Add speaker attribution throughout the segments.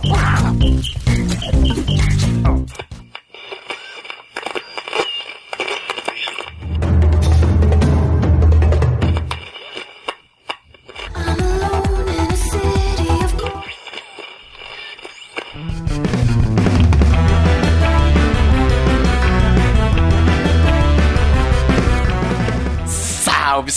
Speaker 1: Salve,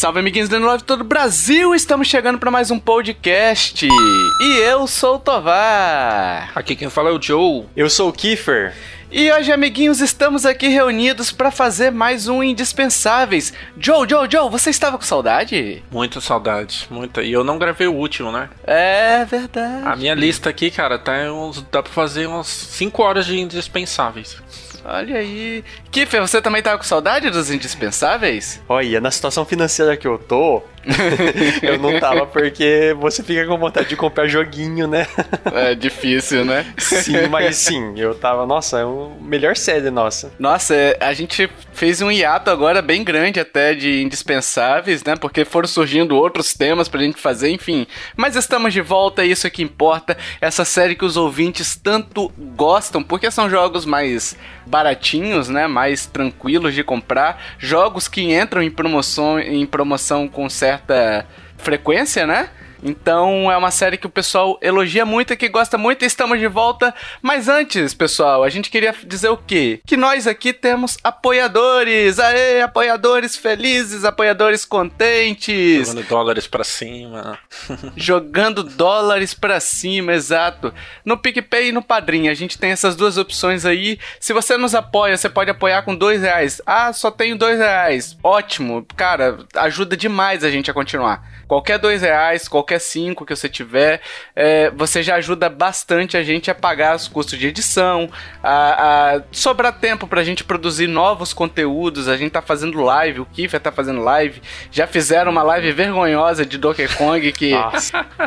Speaker 1: salve, amiguinhos do Love todo o Brasil! Estamos chegando para mais um podcast. E eu sou o Tovar.
Speaker 2: Aqui quem fala é o Joe.
Speaker 3: Eu sou o Kiefer.
Speaker 1: E hoje, amiguinhos, estamos aqui reunidos para fazer mais um Indispensáveis. Joe, Joe, Joe, você estava com saudade?
Speaker 2: Muita saudade, muita. E eu não gravei o último, né?
Speaker 1: É verdade.
Speaker 2: A minha lista aqui, cara, tá uns, dá pra fazer umas 5 horas de indispensáveis.
Speaker 1: Olha aí. Kiffer, você também tava com saudade dos indispensáveis?
Speaker 3: Olha, na situação financeira que eu tô, eu não tava porque você fica com vontade de comprar joguinho, né?
Speaker 1: É difícil, né?
Speaker 3: Sim, mas sim, eu tava, nossa, é a melhor série nossa.
Speaker 1: Nossa, é, a gente fez um hiato agora bem grande até de indispensáveis, né? Porque foram surgindo outros temas pra gente fazer, enfim. Mas estamos de volta, é isso que importa. Essa série que os ouvintes tanto gostam, porque são jogos mais baratinhos, né? Mais tranquilos de comprar. Jogos que entram em promoção, em promoção com certa frequência, né? Então é uma série que o pessoal elogia muito, que gosta muito, e estamos de volta. Mas antes, pessoal, a gente queria dizer o quê? Que nós aqui temos apoiadores! Aê, apoiadores felizes, apoiadores contentes!
Speaker 2: Jogando dólares pra cima.
Speaker 1: Jogando dólares pra cima, exato. No PicPay e no Padrim, a gente tem essas duas opções aí. Se você nos apoia, você pode apoiar com dois reais. Ah, só tenho dois reais. Ótimo, cara, ajuda demais a gente a continuar. Qualquer dois reais, qualquer cinco que você tiver, é, você já ajuda bastante a gente a pagar os custos de edição, a, a sobrar tempo pra gente produzir novos conteúdos. A gente tá fazendo live, o Kiffer tá fazendo live. Já fizeram uma live vergonhosa de Donkey Kong que,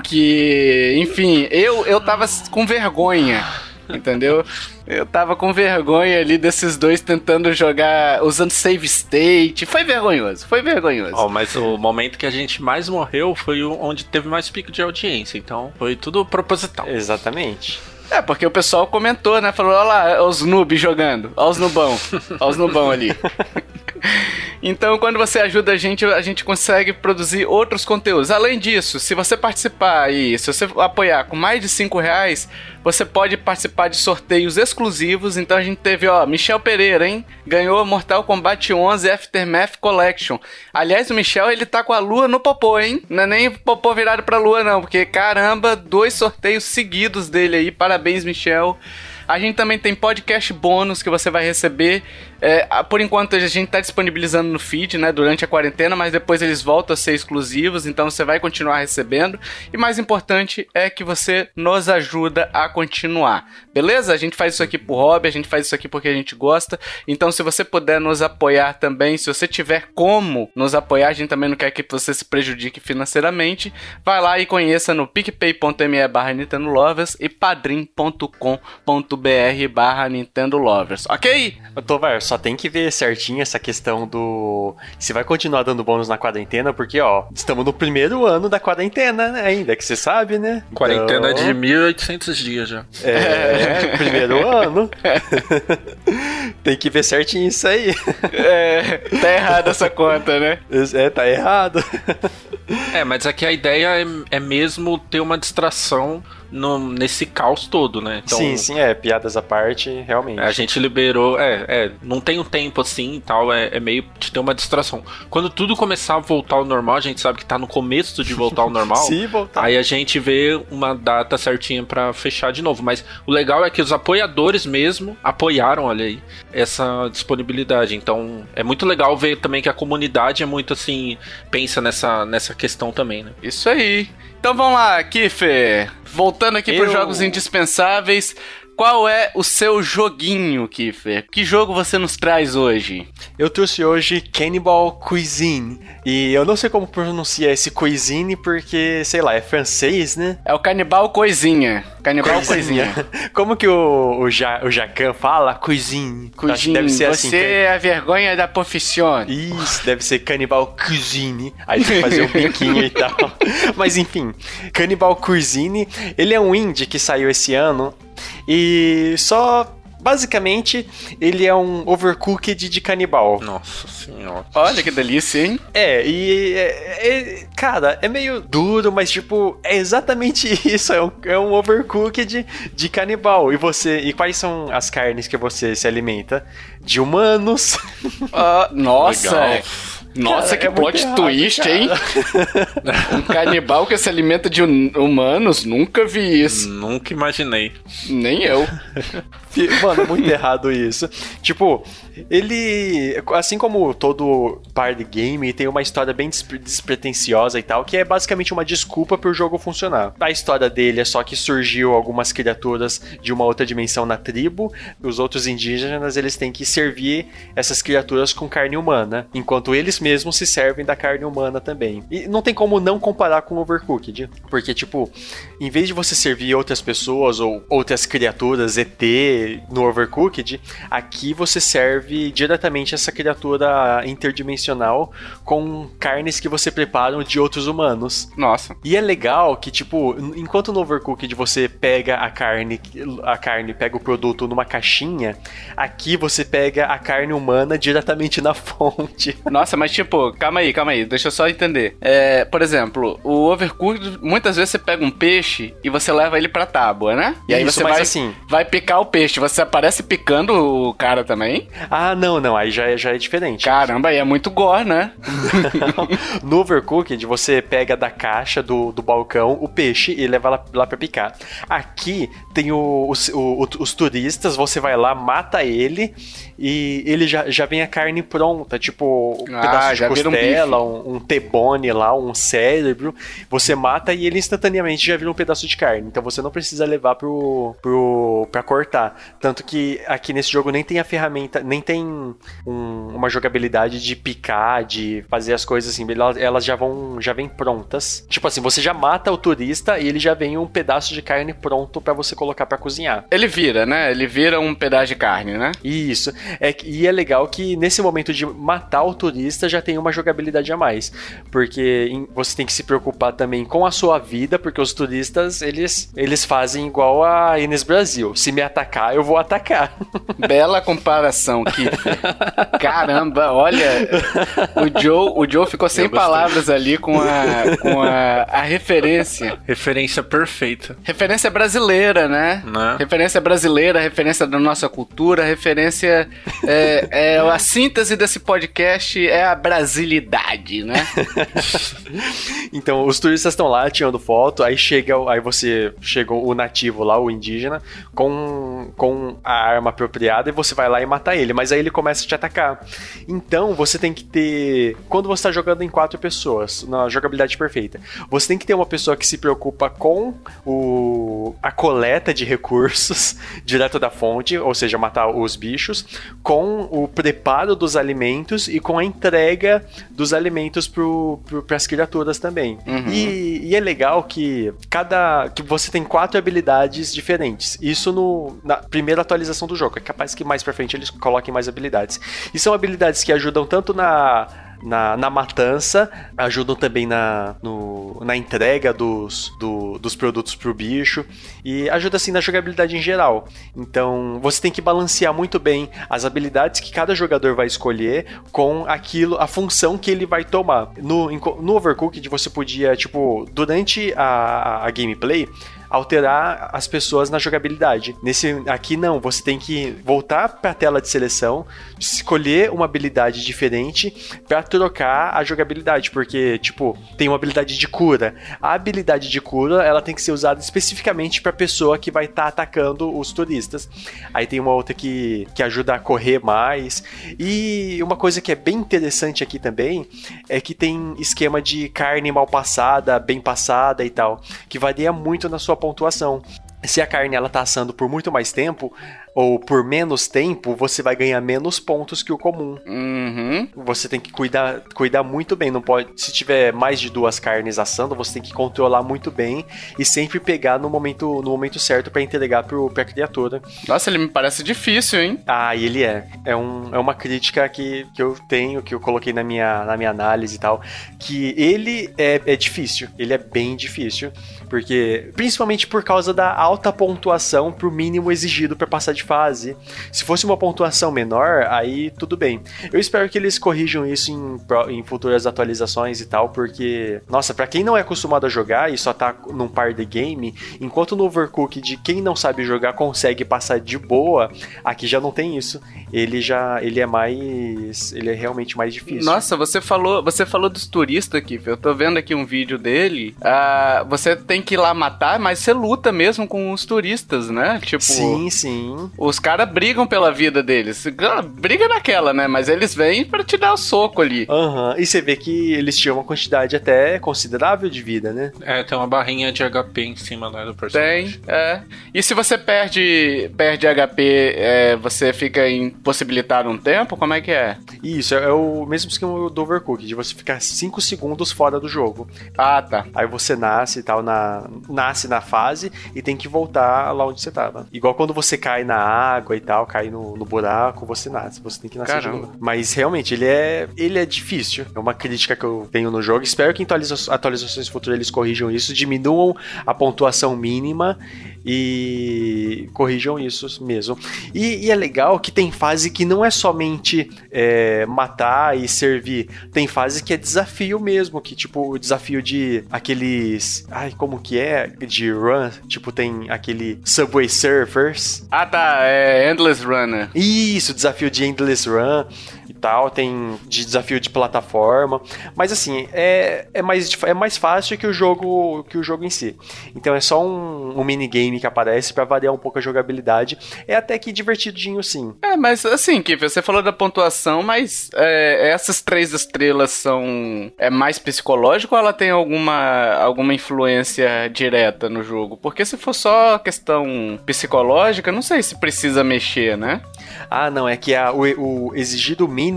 Speaker 1: que enfim, eu, eu tava com vergonha. Entendeu? Eu tava com vergonha ali desses dois tentando jogar usando save state. Foi vergonhoso, foi vergonhoso.
Speaker 2: Ó, mas o momento que a gente mais morreu foi o onde teve mais pico de audiência. Então foi tudo proposital.
Speaker 3: Exatamente.
Speaker 1: É, porque o pessoal comentou, né? Falou, olha lá, os noobs jogando. Olha os nubão. Olha os nubão ali. Então, quando você ajuda a gente, a gente consegue produzir outros conteúdos. Além disso, se você participar aí, se você apoiar com mais de 5 reais, você pode participar de sorteios exclusivos. Então a gente teve, ó, Michel Pereira, hein? Ganhou Mortal Kombat 11 Aftermath Collection. Aliás, o Michel, ele tá com a lua no popô, hein? Não é nem popô virado pra lua, não. Porque, caramba, dois sorteios seguidos dele aí. Parabéns, Michel. A gente também tem podcast bônus que você vai receber. É, por enquanto a gente está disponibilizando no feed, né, durante a quarentena, mas depois eles voltam a ser exclusivos, então você vai continuar recebendo. E mais importante é que você nos ajuda a continuar, beleza? A gente faz isso aqui por hobby, a gente faz isso aqui porque a gente gosta. Então, se você puder nos apoiar também, se você tiver como nos apoiar, a gente também não quer que você se prejudique financeiramente. Vai lá e conheça no picpay.me barra Nintendo Lovers e padrim.com.br barra Nintendo Lovers, ok?
Speaker 3: Eu tô, velho, só tem que ver certinho essa questão do. Se vai continuar dando bônus na quarentena, porque, ó, estamos no primeiro ano da quarentena né, ainda, que você sabe, né?
Speaker 2: Quarentena
Speaker 3: Então,
Speaker 2: de 1800 dias já.
Speaker 3: É, primeiro ano. tem que ver certinho isso aí.
Speaker 1: É, tá errada essa conta, né?
Speaker 3: É, tá errado.
Speaker 2: É, mas aqui a ideia é, é mesmo ter uma distração no, nesse caos todo, né? Então,
Speaker 3: sim, sim, é. Piadas à parte, realmente.
Speaker 2: A gente liberou, é, é, não tem um tempo assim e tal, é, é meio de ter uma distração. Quando tudo começar a voltar ao normal, a gente sabe que tá no começo de voltar ao normal.
Speaker 3: Se voltar.
Speaker 2: Aí a gente vê uma data certinha pra fechar de novo. Mas o legal é que os apoiadores mesmo apoiaram, olha aí, essa disponibilidade. Então é muito legal ver também que a comunidade é muito assim, pensa nessa, nessa questão também, né?
Speaker 1: Isso aí. Então vamos lá, Kiffer. Voltando aqui para
Speaker 3: Eu-
Speaker 1: jogos indispensáveis. Qual é o seu joguinho, Kiffer? Que jogo você nos traz hoje?
Speaker 3: Eu trouxe hoje Cannibal Cuisine. E eu não sei como pronunciar esse cuisine porque, sei lá, é francês, né?
Speaker 1: É o Canibal Coisinha. Canibal Coisinha.
Speaker 3: como que o, o, ja, o Jacan fala? Cuisine.
Speaker 1: Cuisine. Deve ser assim, você assim, é a vergonha da profissão.
Speaker 3: Isso, deve ser Cannibal Cuisine. Aí tem que fazer o biquinho e tal. Mas enfim, Cannibal Cuisine, ele é um indie que saiu esse ano e só Basicamente, ele é um overcooked de canibal.
Speaker 2: Nossa senhora.
Speaker 1: Olha que delícia, hein?
Speaker 3: É, e. É, é, cara, é meio duro, mas tipo, é exatamente isso. É um, é um overcooked de canibal. E você. E quais são as carnes que você se alimenta? De humanos.
Speaker 1: Uh, nossa! Legal. Nossa, cara, que é plot errado, twist, cara. hein? um canibal que se alimenta de humanos, nunca vi isso.
Speaker 2: Nunca imaginei.
Speaker 1: Nem eu.
Speaker 3: Mano, muito errado isso. Tipo, ele, assim como todo party game, tem uma história bem despretensiosa e tal, que é basicamente uma desculpa pro jogo funcionar. A história dele é só que surgiu algumas criaturas de uma outra dimensão na tribo, os outros indígenas, eles têm que servir essas criaturas com carne humana, enquanto eles mesmos se servem da carne humana também. E não tem como não comparar com Overcooked, porque tipo, em vez de você servir outras pessoas ou outras criaturas ET no Overcooked, aqui você serve diretamente essa criatura interdimensional com carnes que você prepara de outros humanos.
Speaker 1: Nossa.
Speaker 3: E é legal que, tipo, enquanto no Overcooked você pega a carne, a carne pega o produto numa caixinha, aqui você pega a carne humana diretamente na fonte.
Speaker 1: Nossa, mas tipo, calma aí, calma aí, deixa eu só entender. É, por exemplo, o Overcooked, muitas vezes você pega um peixe e você leva ele pra tábua, né? E aí Isso, você vai, assim, vai picar o peixe você aparece picando o cara também?
Speaker 3: Ah, não, não. Aí já é, já é diferente.
Speaker 1: Caramba, aí é muito gore, né?
Speaker 3: no Overcooked, você pega da caixa do, do balcão o peixe e leva lá, lá pra picar. Aqui tem o, os, o, os turistas, você vai lá, mata ele e ele já, já vem a carne pronta, tipo um ah, pedaço de costela, um, um, um tebone lá, um cérebro. Você mata e ele instantaneamente já vira um pedaço de carne. Então você não precisa levar pro, pro, pra cortar. Tanto que aqui nesse jogo nem tem a ferramenta, nem tem um, uma jogabilidade de picar, de fazer as coisas assim. Elas já vão, já vêm prontas. Tipo assim, você já mata o turista e ele já vem um pedaço de carne pronto para você colocar para cozinhar.
Speaker 1: Ele vira, né? Ele vira um pedaço de carne, né?
Speaker 3: Isso. É, e é legal que nesse momento de matar o turista já tem uma jogabilidade a mais. Porque você tem que se preocupar também com a sua vida, porque os turistas, eles, eles fazem igual a Ines Brasil. Se me atacar, eu vou atacar.
Speaker 1: Bela comparação, Keith. Caramba, olha, o Joe, o Joe ficou sem palavras ali com a, com a, a referência.
Speaker 2: Referência perfeita.
Speaker 1: Referência brasileira, né? né? Referência brasileira, referência da nossa cultura, referência. É, é, a síntese desse podcast é a brasilidade, né?
Speaker 3: então, os turistas estão lá tirando foto, aí chega, aí você chegou o nativo lá, o indígena, com, com a arma apropriada e você vai lá e mata ele, mas aí ele começa a te atacar. Então você tem que ter. Quando você está jogando em quatro pessoas, na jogabilidade perfeita, você tem que ter uma pessoa que se preocupa com o, a coleta de recursos direto da fonte, ou seja, matar os bichos, com o preparo dos alimentos e com a entrega dos alimentos para as criaturas também. Uhum. E, e, é legal que cada. que você tem quatro habilidades diferentes. Isso no, na, primeira atualização do jogo. É capaz que mais pra frente eles coloquem mais habilidades. E são habilidades que ajudam tanto na na, na matança, ajudam também na, no, na entrega dos, do, dos produtos pro bicho e ajuda assim na jogabilidade em geral. Então você tem que balancear muito bem as habilidades que cada jogador vai escolher com aquilo, a função que ele vai tomar. No, no Overcooked você podia, tipo, durante a, a gameplay, alterar as pessoas na jogabilidade. Nesse aqui não, você tem que voltar para a tela de seleção, escolher uma habilidade diferente para trocar a jogabilidade, porque tipo, tem uma habilidade de cura. A habilidade de cura, ela tem que ser usada especificamente para pessoa que vai estar tá atacando os turistas. Aí tem uma outra que que ajuda a correr mais. E uma coisa que é bem interessante aqui também é que tem esquema de carne mal passada, bem passada e tal, que varia muito na sua pontuação. se a carne ela tá assando por muito mais tempo ou por menos tempo, você vai ganhar menos pontos que o comum.
Speaker 1: Uhum.
Speaker 3: Você tem que cuidar, cuidar muito bem. Não pode, se tiver mais de duas carnes assando, você tem que controlar muito bem e sempre pegar no momento, no momento certo para entregar pro, pra criatura.
Speaker 1: Nossa, ele me parece difícil, hein?
Speaker 3: Ah, ele é. É, um, é uma crítica que, que eu tenho, que eu coloquei na minha, na minha análise e tal, que ele é, é difícil. Ele é bem difícil. Porque, principalmente por causa da alta pontuação pro mínimo exigido para passar de fase. Se fosse uma pontuação menor, aí tudo bem. Eu espero que eles corrijam isso em, em futuras atualizações e tal, porque, nossa, para quem não é acostumado a jogar e só tá num par de game, enquanto no Overcooked de quem não sabe jogar consegue passar de boa, aqui já não tem isso. Ele já, ele é mais, ele é realmente mais difícil.
Speaker 1: Nossa, você falou, você falou dos turistas aqui, eu tô vendo aqui um vídeo dele. Uh, você tem que ir lá matar, mas você luta mesmo com os turistas, né?
Speaker 3: Tipo, sim, sim.
Speaker 1: Os caras brigam pela vida deles. Briga naquela, né? Mas eles vêm para te dar o soco ali.
Speaker 3: Aham. Uhum. E você vê que eles tinham uma quantidade até considerável de vida, né?
Speaker 2: É, tem uma barrinha de HP em cima né, do personagem.
Speaker 1: Tem, é. E se você perde, perde HP, é, você fica impossibilitado um tempo? Como é que é?
Speaker 3: Isso, é, é o mesmo esquema do Overcooked, de você ficar 5 segundos fora do jogo.
Speaker 1: Ah, tá.
Speaker 3: Aí você nasce e tal, na, nasce na fase e tem que voltar lá onde você tava. Igual quando você cai na água e tal, cai no, no buraco, você nasce, você tem que nascer Caramba. de novo. Mas realmente, ele é, ele é difícil. É uma crítica que eu tenho no jogo. Espero que em atualiza atualizações futuras eles corrijam isso, diminuam a pontuação mínima e corrijam isso mesmo. E, e, é legal que tem fase que não é somente é, matar e servir, tem fase que é desafio mesmo, que tipo o desafio de aqueles, ai como que é, de run, tipo tem aquele Subway Surfers.
Speaker 1: Ah tá, é Endless Runner.
Speaker 3: Isso, desafio de Endless Run tal, tem de desafio de plataforma, mas assim, é, é, mais, é mais fácil que o jogo que o jogo em si. Então é só um, um minigame que aparece para variar um pouco a jogabilidade. É até que divertidinho, sim.
Speaker 1: É, mas assim, que você falou da pontuação, mas é, essas três estrelas são. É mais psicológico ou ela tem alguma, alguma influência direta no jogo? Porque se for só questão psicológica, não sei se precisa mexer, né?
Speaker 3: Ah, não, é que a, o, o exigido mínimo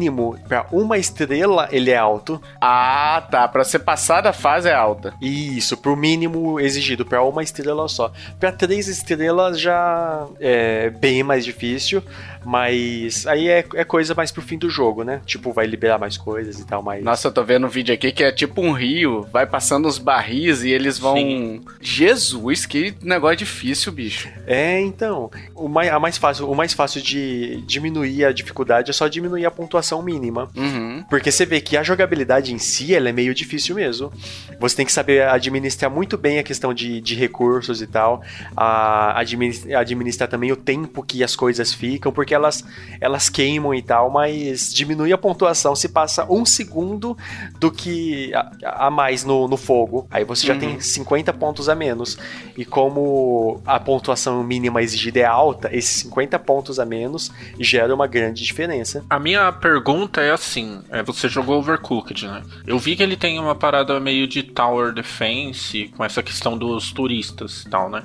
Speaker 3: para uma estrela ele é alto.
Speaker 1: Ah, tá. Para ser passada a fase é alta.
Speaker 3: Isso, pro mínimo exigido para uma estrela só. Para três estrelas já é bem mais difícil. Mas aí é, é coisa mais pro fim do jogo, né? Tipo, vai liberar mais coisas e tal, mas.
Speaker 1: Nossa, eu tô vendo um vídeo aqui que é tipo um rio, vai passando os barris e eles vão. Sim. Jesus, que negócio difícil, bicho.
Speaker 3: É, então. O mais, a mais fácil, o mais fácil de diminuir a dificuldade é só diminuir a pontuação mínima.
Speaker 1: Uhum.
Speaker 3: Porque você vê que a jogabilidade em si ela é meio difícil mesmo. Você tem que saber administrar muito bem a questão de, de recursos e tal. A, administrar, administrar também o tempo que as coisas ficam, porque elas, elas queimam e tal, mas diminui a pontuação se passa um segundo do que a, a mais no, no fogo. Aí você já uhum. tem 50 pontos a menos. E como a pontuação mínima exigida é alta, esses 50 pontos a menos gera uma grande diferença.
Speaker 2: A minha pergunta é assim: é, você jogou Overcooked, né? Eu vi que ele tem uma parada meio de Tower Defense com essa questão dos turistas e tal, né?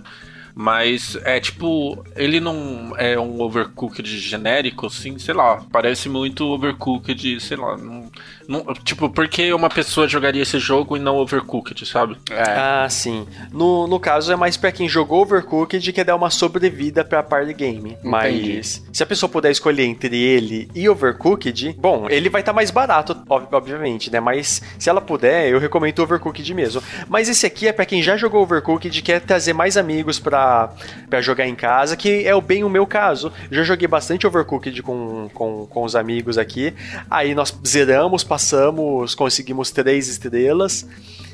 Speaker 2: Mas é tipo, ele não é um overcooked genérico, assim, sei lá. Parece muito overcooked, sei lá. Não, não, tipo, por que uma pessoa jogaria esse jogo e não Overcooked, sabe?
Speaker 3: É. Ah, sim. No, no caso, é mais pra quem jogou Overcooked que quer dar uma sobrevida pra party game. Mas Entendi. se a pessoa puder escolher entre ele e Overcooked, bom, ele vai estar tá mais barato, obviamente, né? Mas se ela puder, eu recomendo Overcooked mesmo. Mas esse aqui é pra quem já jogou Overcooked e quer trazer mais amigos pra, pra jogar em casa, que é o bem o meu caso. Já joguei bastante Overcooked com, com, com os amigos aqui. Aí nós zeramos, passamos, conseguimos três estrelas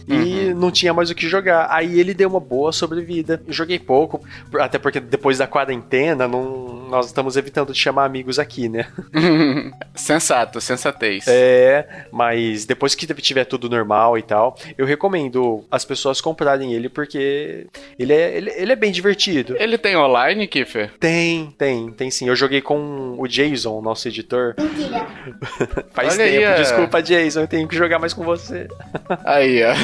Speaker 3: e uhum. não tinha mais o que jogar. Aí ele deu uma boa sobrevida. Eu joguei pouco, até porque depois da quarentena não, nós estamos evitando de chamar amigos aqui, né?
Speaker 1: Sensato, sensatez.
Speaker 3: É, mas depois que tiver tudo normal e tal, eu recomendo as pessoas comprarem ele porque ele é, ele, ele é bem divertido.
Speaker 1: Ele tem online, Kiffer?
Speaker 3: Tem, tem, tem sim. Eu joguei com o Jason, nosso editor.
Speaker 4: Mentira.
Speaker 3: Faz
Speaker 1: Olha aí,
Speaker 3: tempo,
Speaker 1: é.
Speaker 3: desculpa, Jason, eu tenho que jogar mais com você.
Speaker 1: Aí, ó.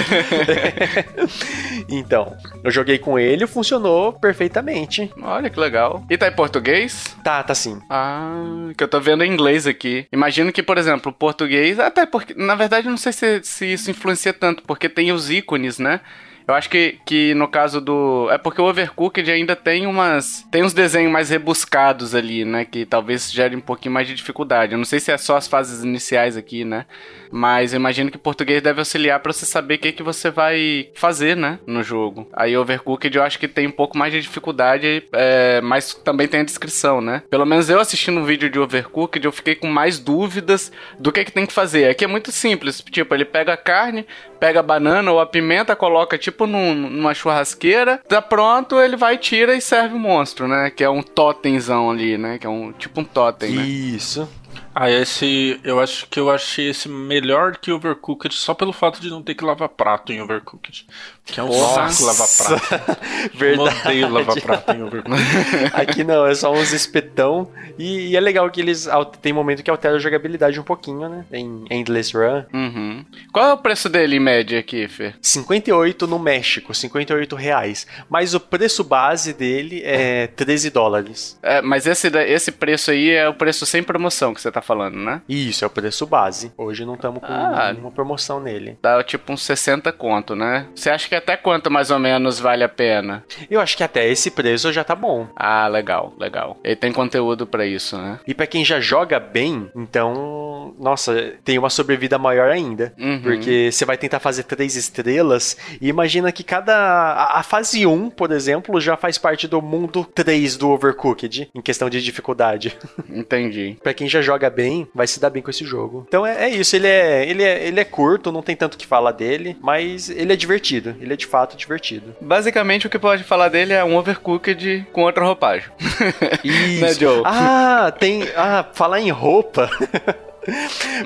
Speaker 3: Então, eu joguei com ele e funcionou perfeitamente.
Speaker 1: Olha que legal. E tá em português?
Speaker 3: Tá, tá sim.
Speaker 1: Ah, que eu tô vendo em inglês aqui. Imagino que, por exemplo, o português, até porque, na verdade, não sei se, se isso influencia tanto, porque tem os ícones, né? Eu acho que, que no caso do. É porque o Overcooked ainda tem umas. Tem uns desenhos mais rebuscados ali, né? Que talvez gere um pouquinho mais de dificuldade. Eu não sei se é só as fases iniciais aqui, né? Mas eu imagino que o português deve auxiliar pra você saber o que, que você vai fazer, né? No jogo. Aí Overcooked eu acho que tem um pouco mais de dificuldade, é, mas também tem a descrição, né? Pelo menos eu assistindo um vídeo de Overcooked, eu fiquei com mais dúvidas do que, que tem que fazer. Aqui é muito simples. Tipo, ele pega a carne, pega a banana ou a pimenta, coloca tipo num- numa churrasqueira, tá pronto, ele vai, tira e serve o monstro, né? Que é um totemzão ali, né? Que é um tipo um totem, né?
Speaker 3: Isso.
Speaker 2: Ah, esse. Eu acho que eu achei esse melhor que Overcooked só pelo fato de não ter que lavar prato em Overcooked. Que é um
Speaker 3: Nossa.
Speaker 2: saco lavar prato. Eu
Speaker 3: Verdade.
Speaker 2: odeio lavar prato em Overcooked.
Speaker 3: Aqui não, é só uns espetão. E, e é legal que eles. Tem momento que altera a jogabilidade um pouquinho, né? Em Endless Run.
Speaker 1: Uhum. Qual é o preço dele em média aqui, Fê?
Speaker 3: 58 no México, 58 reais. Mas o preço base dele é 13 dólares.
Speaker 1: É, mas esse, esse preço aí é o preço sem promoção que você tá falando, né?
Speaker 3: Isso, é o preço base. Hoje não estamos com
Speaker 1: Ah.
Speaker 3: nenhuma promoção nele.
Speaker 1: Dá tipo uns 60 conto, né? Você acha que até quanto mais ou menos vale a pena?
Speaker 3: Eu acho que até esse preço já tá bom.
Speaker 1: Ah, legal, legal. Ele tem conteúdo pra isso, né?
Speaker 3: E pra quem já joga bem, então, nossa, tem uma sobrevida maior ainda.
Speaker 1: Uhum.
Speaker 3: Porque você vai tentar fazer três estrelas e imagina que cada. A, a fase 1, por exemplo, já faz parte do mundo 3 do Overcooked, em questão de dificuldade.
Speaker 1: Entendi.
Speaker 3: Pra quem já joga bem, vai se dar bem com esse jogo. Então é, é isso, ele é, ele, é, ele é curto, não tem tanto o que falar dele, mas ele é divertido. Ele é de fato divertido.
Speaker 1: Basicamente, o que pode falar dele é um overcooked com outra roupagem. Né, Joe?
Speaker 3: Ah, tem. Ah, falar em roupa.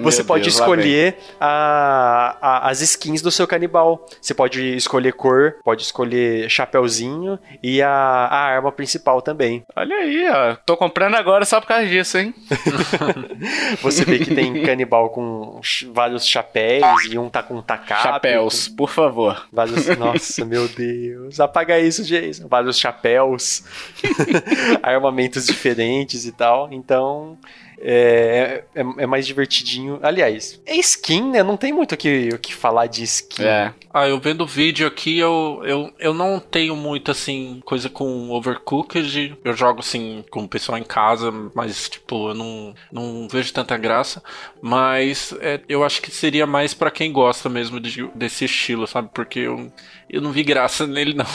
Speaker 3: Você
Speaker 1: Meu
Speaker 3: pode
Speaker 1: Deus,
Speaker 3: escolher a- a- as skins do seu canibal. Você pode escolher cor, pode escolher chapeuzinho e a, a arma principal também.
Speaker 1: Olha aí, ó. Tô comprando agora só por causa disso, hein?
Speaker 3: Você vê que tem canibal com vários chapéus e um tá com um tacape.
Speaker 1: Chapéus, por favor.
Speaker 3: Vários, nossa, meu Deus. Apaga isso, Jason. Vários chapéus, armamentos diferentes e tal. Então, é, é, é mais divertidinho. Aliás, é skin, né? Não tem muito o que, o que falar de skin.
Speaker 1: É.
Speaker 2: Ah, eu vendo o vídeo aqui, eu, eu, eu não tenho muito, assim, coisa com Overcooked. Eu jogo, assim, com o pessoal em casa, mas, tipo, eu não, não vejo tanta graça. Mas é, eu acho que seria mais pra quem gosta mesmo de- desse estilo, sabe? Porque eu, eu não vi graça nele, não.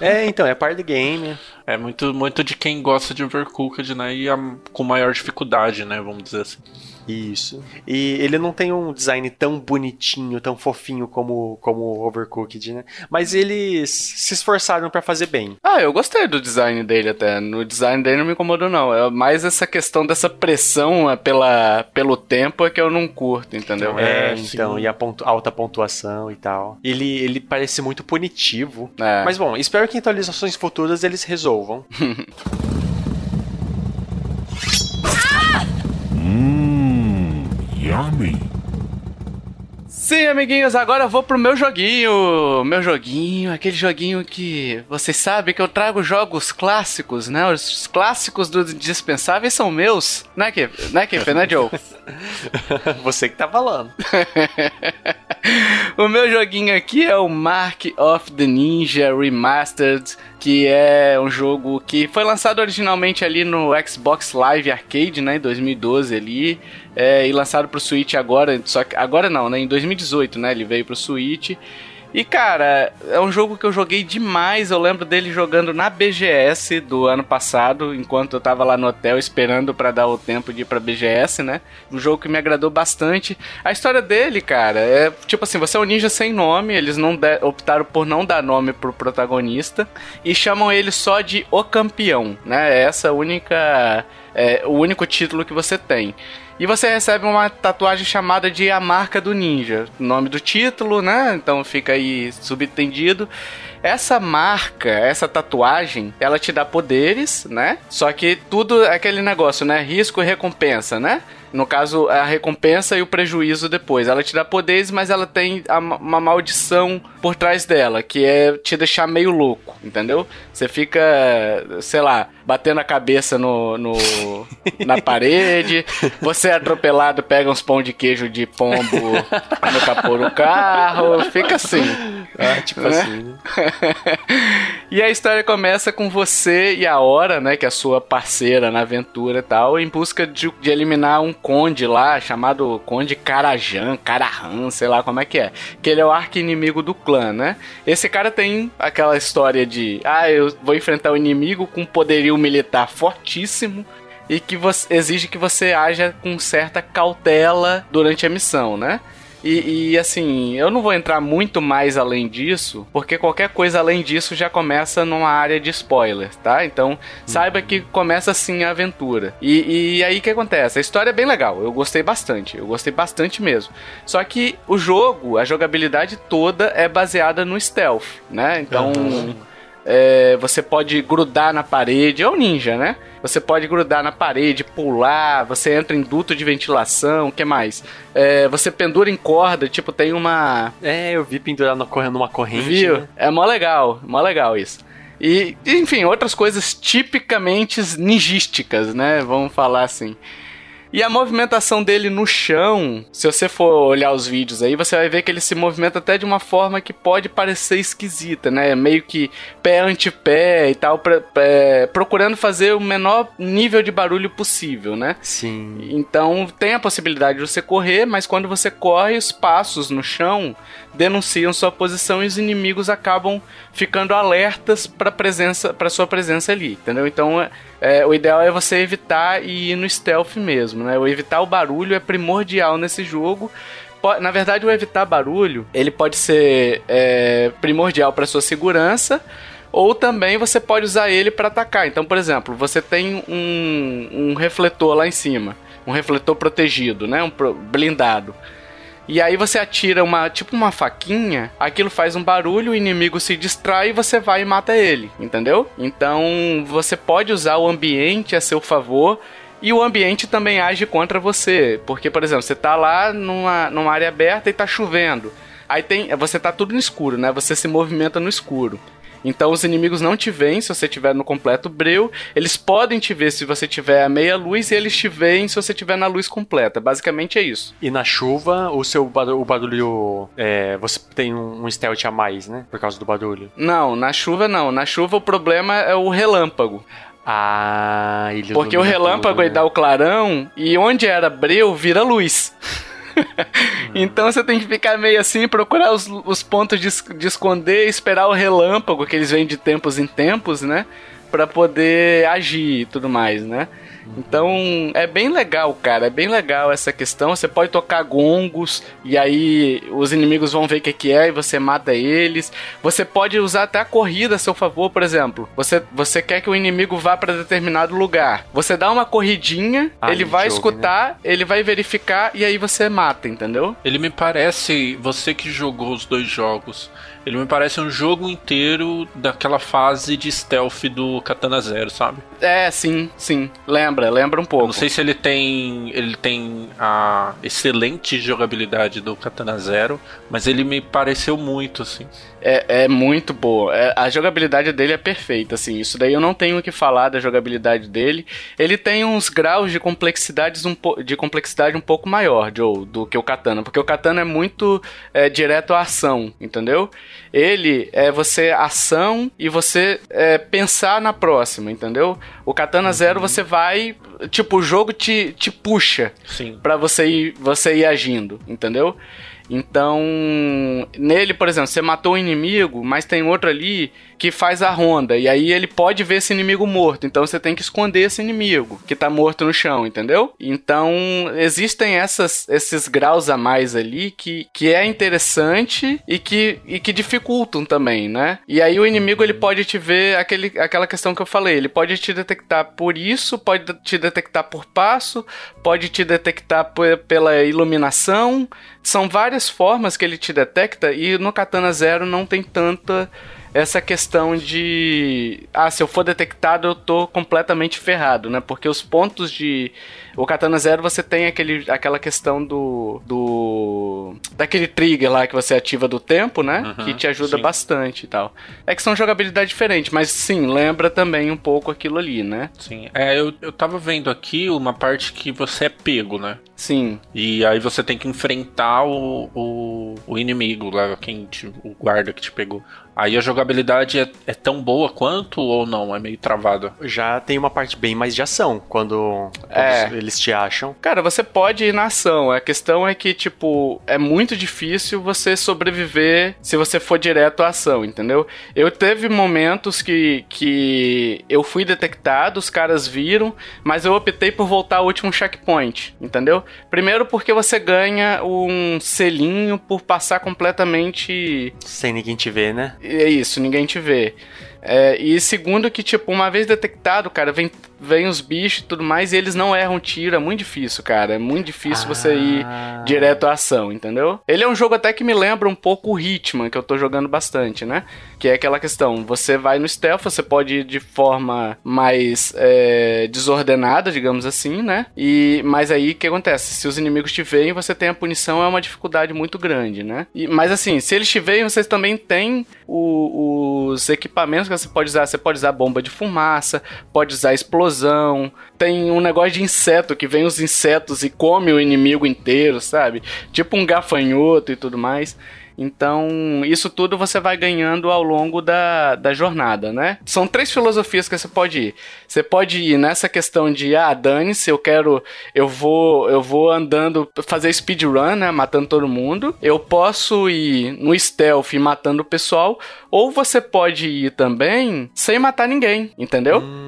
Speaker 3: É, então, é par do game.
Speaker 2: É muito, muito de quem gosta de Overcooked, né? E a- com maior dificuldade, né? Vamos dizer assim.
Speaker 3: Isso. E ele não tem um design tão bonitinho, tão fofinho como como o Overcooked, né? Mas eles se esforçaram pra fazer bem.
Speaker 1: Ah, eu gostei do design dele até. No design dele não me incomodou, não. É mais essa questão dessa pressão é, pela, pelo tempo é que eu não curto, entendeu?
Speaker 3: É,
Speaker 2: É,
Speaker 3: então,
Speaker 2: sim.
Speaker 3: e a pontu- alta pontuação e tal. Ele, ele parece muito punitivo.
Speaker 1: É.
Speaker 3: Mas bom, espero que em atualizações futuras eles resolvam.
Speaker 1: Sim, amiguinhos, agora eu vou pro meu joguinho. Meu joguinho, aquele joguinho que vocês sabem que eu trago jogos clássicos, né? Os clássicos dos dispensáveis são meus. Né, Kip? Né, Kip? Né, Joe?
Speaker 3: Você que tá falando.
Speaker 1: o meu joguinho aqui é o Mark of the Ninja Remastered, que é um jogo que foi lançado originalmente ali no Xbox Live Arcade, né, em 2012 ali, é, e lançado pro Switch agora, só que agora não, né, em 2018, né, ele veio pro Switch. E cara, é um jogo que eu joguei demais. Eu lembro dele jogando na BGS do ano passado, enquanto eu tava lá no hotel esperando para dar o tempo de ir pra BGS, né? Um jogo que me agradou bastante. A história dele, cara, é tipo assim: você é um ninja sem nome, eles não optaram por não dar nome pro protagonista e chamam ele só de O Campeão, né? Essa é a única. É, o único título que você tem. E você recebe uma tatuagem chamada de A Marca do Ninja. Nome do título, né? Então fica aí subentendido. Essa marca, essa tatuagem, ela te dá poderes, né? Só que tudo é aquele negócio, né? Risco e recompensa, né? No caso, a recompensa e o prejuízo depois. Ela te dá poderes, mas ela tem uma maldição por trás dela, que é te deixar meio louco, entendeu? Você fica, sei lá, batendo a cabeça no, no na parede, você é atropelado, pega uns pão de queijo de pombo no capô do carro, fica assim.
Speaker 3: Ah, tipo né? assim. Né?
Speaker 1: e a história começa com você e a Hora, né, que é a sua parceira na aventura e tal, em busca de, de eliminar um conde lá, chamado Conde Karajan, Karahan, sei lá como é que é. Que ele é o arqui-inimigo do clã, né? Esse cara tem aquela história de, ah, eu vou enfrentar o inimigo com poderio militar fortíssimo, e que você, exige que você haja com certa cautela durante a missão, né? E, e, assim, eu não vou entrar muito mais além disso, porque qualquer coisa além disso já começa numa área de spoiler, tá? Então, saiba que começa assim a aventura. E, e aí o que acontece? A história é bem legal, eu gostei bastante, eu gostei bastante mesmo. Só que o jogo, a jogabilidade toda é baseada no stealth, né? Então. Uhum. É, você pode grudar na parede, é um ninja, né? Você pode grudar na parede, pular, você entra em duto de ventilação, o que mais? É, você pendura em corda, tipo, tem uma.
Speaker 3: É, eu vi pendurar numa corrente.
Speaker 1: Viu? Né? É mó legal, mó legal isso. E, enfim, outras coisas tipicamente ninjísticas, né? Vamos falar assim. E a movimentação dele no chão, se você for olhar os vídeos aí, você vai ver que ele se movimenta até de uma forma que pode parecer esquisita, né? Meio que pé ante pé e tal, pra, é, procurando fazer o menor nível de barulho possível, né?
Speaker 3: Sim.
Speaker 1: Então tem a possibilidade de você correr, mas quando você corre, os passos no chão denunciam sua posição e os inimigos acabam ficando alertas para presença, para sua presença ali, entendeu? Então, é, o ideal é você evitar e ir no stealth mesmo, né? O evitar o barulho é primordial nesse jogo. Na verdade, o evitar barulho ele pode ser é, primordial para sua segurança ou também você pode usar ele para atacar. Então, por exemplo, você tem um, um refletor lá em cima, um refletor protegido, né? Um blindado. E aí você atira uma, tipo uma faquinha, aquilo faz um barulho, o inimigo se distrai e você vai e mata ele, entendeu? Então você pode usar o ambiente a seu favor e o ambiente também age contra você. Porque, por exemplo, você tá lá numa, numa área aberta e tá chovendo. Aí tem. Você tá tudo no escuro, né? Você se movimenta no escuro. Então os inimigos não te veem se você estiver no completo breu. Eles podem te ver se você tiver a meia luz e eles te veem se você estiver na luz completa. Basicamente é isso.
Speaker 3: E na chuva, o seu barulho, o barulho é, você tem um, stealth a mais, né? Por causa do barulho.
Speaker 1: Não, na chuva não. Na chuva o problema é o relâmpago.
Speaker 3: Ah, ele
Speaker 1: Porque o relâmpago tudo, né? dá o clarão e onde era breu vira luz. então você tem que ficar meio assim, procurar os, os pontos de, de esconder, esperar o relâmpago, que eles vêm de tempos em tempos, né? Pra poder agir e tudo mais, né? Então é bem legal, cara. É bem legal essa questão. Você pode tocar gongos e aí os inimigos vão ver o que, que é e você mata eles. Você pode usar até a corrida a seu favor, por exemplo. Você, você quer que o inimigo vá para determinado lugar. Você dá uma corridinha, ah, ele vai jogo, escutar, né? ele vai verificar e aí você mata, entendeu?
Speaker 2: Ele me parece, você que jogou os dois jogos, ele me parece um jogo inteiro daquela fase de stealth do Katana Zero, sabe?
Speaker 1: É, sim, sim. Lembra, lembra um pouco.
Speaker 2: não sei se ele tem. Ele tem a excelente jogabilidade do Katana Zero, mas ele me pareceu muito, assim
Speaker 1: é, é muito boa. É, a jogabilidade dele é perfeita, assim. Isso daí eu não tenho o que falar da jogabilidade dele. Ele tem uns graus de complexidades um de complexidade um pouco maior, Joe, do que o Katana, porque o Katana é muito é, direto à ação, entendeu? Ele é você ação e você é, pensar na próxima, entendeu? O Katana uhum. Zero você vai, tipo, o jogo te, te puxa para você ir, você ir agindo, entendeu? Então, nele, por exemplo, você matou um inimigo, mas tem outro ali que faz a ronda. E aí ele pode ver esse inimigo morto. Então você tem que esconder esse inimigo que tá morto no chão, entendeu? Então existem essas, esses graus a mais ali que, que é interessante e que, e que dificultam também, né? E aí o inimigo ele pode te ver aquele, aquela questão que eu falei. Ele pode te detectar por isso, pode te detectar por passo, pode te detectar pela iluminação. São várias formas que ele te detecta e no Katana Zero não tem tanta essa questão de ah, se eu for detectado eu tô completamente ferrado, né? Porque os pontos de o Katana Zero você tem aquele, aquela questão do, do. daquele trigger lá que você ativa do tempo, né? Uhum, que te ajuda sim. bastante e tal. É que são jogabilidade diferente, mas sim, lembra também um pouco aquilo ali, né?
Speaker 2: Sim. É, eu, eu tava vendo aqui uma parte que você é pego, né?
Speaker 1: Sim.
Speaker 2: E aí você tem que enfrentar o, o, o inimigo lá, quem te, o guarda que te pegou. Aí a jogabilidade é, é, tão boa quanto ou não? É meio travada?
Speaker 3: Já tem uma parte bem mais de ação quando, quando é eles te acham?
Speaker 1: Cara, você pode ir na ação. A questão é que, tipo, é muito difícil você sobreviver se você for direto à ação, entendeu? Eu teve momentos que, que eu fui detectado, os caras viram, mas eu optei por voltar ao último checkpoint, entendeu? Primeiro porque você ganha um selinho por passar completamente.
Speaker 3: Sem ninguém te ver, né?
Speaker 1: É isso, ninguém te vê. É, e segundo que, tipo, uma vez detectado, cara, vem, vem os bichos e tudo mais e eles não erram tiro. É muito difícil, cara. É muito difícil ah. você ir direto à ação, entendeu? Ele é um jogo até que me lembra um pouco o Hitman, que eu tô jogando bastante, né? Que é aquela questão, você vai no stealth, você pode ir de forma mais é, desordenada, digamos assim, né? E, mas aí, o que acontece? Se os inimigos te veem, você tem a punição, é uma dificuldade muito grande, né? E, mas assim, se eles te veem, vocês também têm o, os equipamentos que você pode usar. Você pode usar bomba de fumaça, pode usar explosão. Tem um negócio de inseto que vem os insetos e come o inimigo inteiro, sabe? Tipo um gafanhoto e tudo mais. Então, isso tudo você vai ganhando ao longo da, da jornada, né? São três filosofias que você pode ir. Você pode ir nessa questão de, ah, dane-se, eu quero, eu vou, eu vou andando, fazer speedrun, né, matando todo mundo. Eu posso ir no stealth matando o pessoal, ou você pode ir também sem matar ninguém, entendeu? Hum.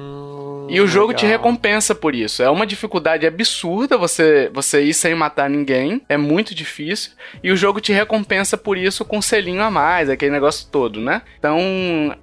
Speaker 1: E o jogo Legal. te recompensa por isso. É uma dificuldade absurda você, você ir sem matar ninguém. É muito difícil. E o jogo te recompensa por isso com um selinho a mais, aquele negócio todo, né? Então,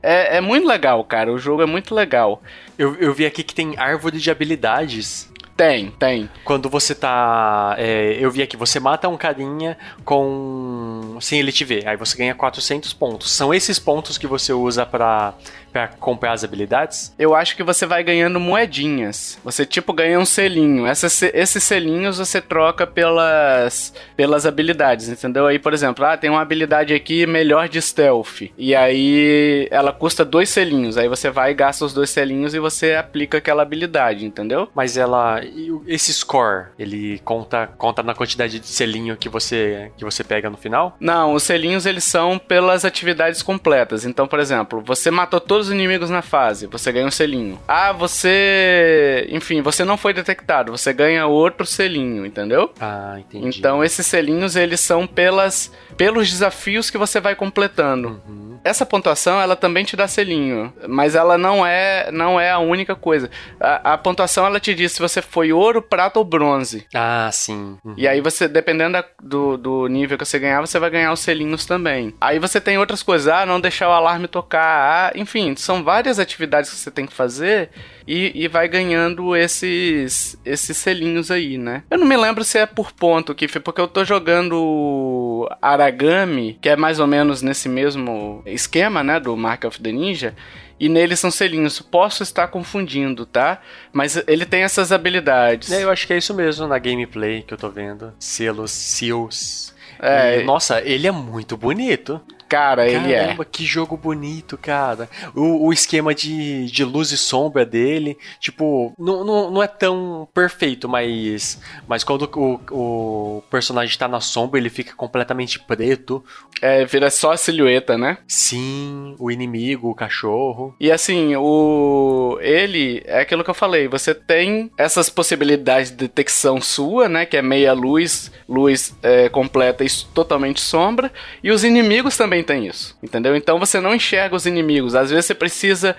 Speaker 1: é, é muito legal, cara. O jogo é muito legal.
Speaker 3: Eu, eu vi aqui que tem árvore de habilidades.
Speaker 1: Tem, tem.
Speaker 3: Quando você tá. É, eu vi aqui, você mata um carinha com. sem ele te ver. Aí você ganha 400 pontos. São esses pontos que você usa para para comprar as habilidades?
Speaker 1: Eu acho que você vai ganhando moedinhas. Você tipo ganha um selinho. Essas, esses selinhos você troca pelas pelas habilidades, entendeu? Aí, por exemplo, ah, tem uma habilidade aqui melhor de stealth. E aí ela custa dois selinhos. Aí você vai e gasta os dois selinhos e você aplica aquela habilidade, entendeu?
Speaker 3: Mas ela esse score, ele conta conta na quantidade de selinho que você que você pega no final?
Speaker 1: Não, os selinhos eles são pelas atividades completas. Então, por exemplo, você matou todos os inimigos na fase, você ganha um selinho. Ah, você. Enfim, você não foi detectado, você ganha outro selinho, entendeu?
Speaker 3: Ah, entendi.
Speaker 1: Então esses selinhos eles são pelas pelos desafios que você vai completando. Uhum. Essa pontuação ela também te dá selinho, mas ela não é não é a única coisa. A, a pontuação ela te diz se você foi ouro, prata ou bronze.
Speaker 3: Ah, sim.
Speaker 1: Uhum. E aí você dependendo da, do, do nível que você ganhar, você vai ganhar os selinhos também. Aí você tem outras coisas, ah, não deixar o alarme tocar, ah, enfim, são várias atividades que você tem que fazer e, e vai ganhando esses esses selinhos aí, né? Eu não me lembro se é por ponto, que porque eu tô jogando Aragami, que é mais ou menos nesse mesmo esquema, né, do Mark of the Ninja, e nele são selinhos. Posso estar confundindo, tá? Mas ele tem essas habilidades.
Speaker 3: É, eu acho que é isso mesmo na gameplay que eu tô vendo. Selos, seals. É, e, nossa, ele é muito bonito.
Speaker 1: Cara, ele é.
Speaker 3: Caramba, que jogo bonito, cara. O, o esquema de, de luz e sombra dele, tipo, não, não, não é tão perfeito, mas, mas quando o, o personagem tá na sombra, ele fica completamente preto.
Speaker 1: É, vira só a silhueta, né?
Speaker 3: Sim, o inimigo, o cachorro.
Speaker 1: E assim, o ele é aquilo que eu falei, você tem essas possibilidades de detecção sua, né, que é meia luz, luz é, completa e totalmente sombra, e os inimigos também têm isso, entendeu? Então você não enxerga os inimigos, às vezes você precisa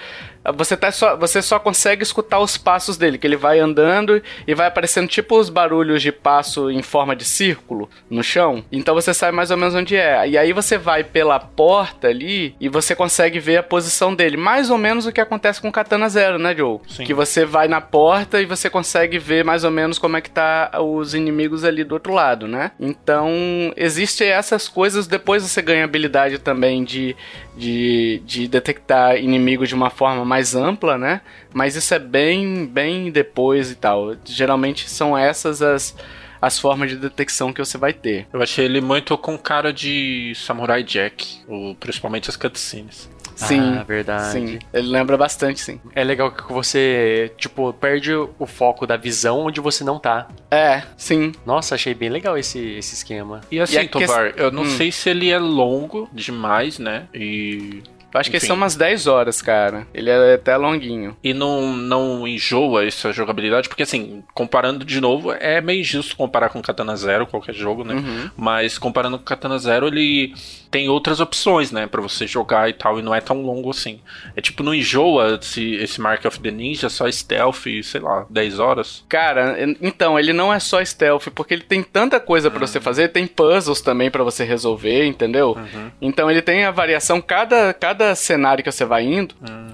Speaker 1: você, tá só, você só consegue escutar os passos dele, que ele vai andando e vai aparecendo tipo os barulhos de passo em forma de círculo no chão. Então você sabe mais ou menos onde é. E aí você vai pela porta ali e você consegue ver a posição dele. Mais ou menos o que acontece com o Katana Zero, né, Joe?
Speaker 2: Sim.
Speaker 1: Que você vai na porta e você consegue ver mais ou menos como é que tá os inimigos ali do outro lado, né? Então, existem essas coisas. Depois você ganha habilidade também de, de, de detectar inimigos de uma forma mais ampla, né? Mas isso é bem, bem depois e tal. Geralmente são essas as, as formas de detecção que você vai ter.
Speaker 2: Eu achei ele muito com cara de Samurai Jack, o, principalmente as cutscenes.
Speaker 1: Sim,
Speaker 3: Ah, verdade.
Speaker 1: sim. Ele lembra bastante, sim.
Speaker 3: É legal que você, tipo, perde o foco da visão onde você não tá.
Speaker 1: É, sim.
Speaker 3: Nossa, achei bem legal esse, esse esquema.
Speaker 2: E assim,
Speaker 1: E a
Speaker 2: Tovar, eu não
Speaker 1: Hum.
Speaker 2: sei se ele é longo demais, né? E.
Speaker 1: Eu acho que são umas 10 horas, cara. Ele é até longuinho.
Speaker 2: E não, não enjoa essa jogabilidade, porque assim, comparando de novo, é meio injusto comparar com Katana Zero, qualquer jogo, né?
Speaker 1: Uhum.
Speaker 2: Mas comparando com Katana Zero, ele tem outras opções, né? Pra você jogar e tal, e não é tão longo assim. É tipo, não enjoa esse, esse Mark of the Ninja, só stealth, sei lá, 10 horas.
Speaker 1: Cara, en- então, ele não é só stealth, porque ele tem tanta coisa pra você fazer, tem puzzles também pra você resolver, entendeu? Então ele tem a variação, cada, cada cenário que você vai indo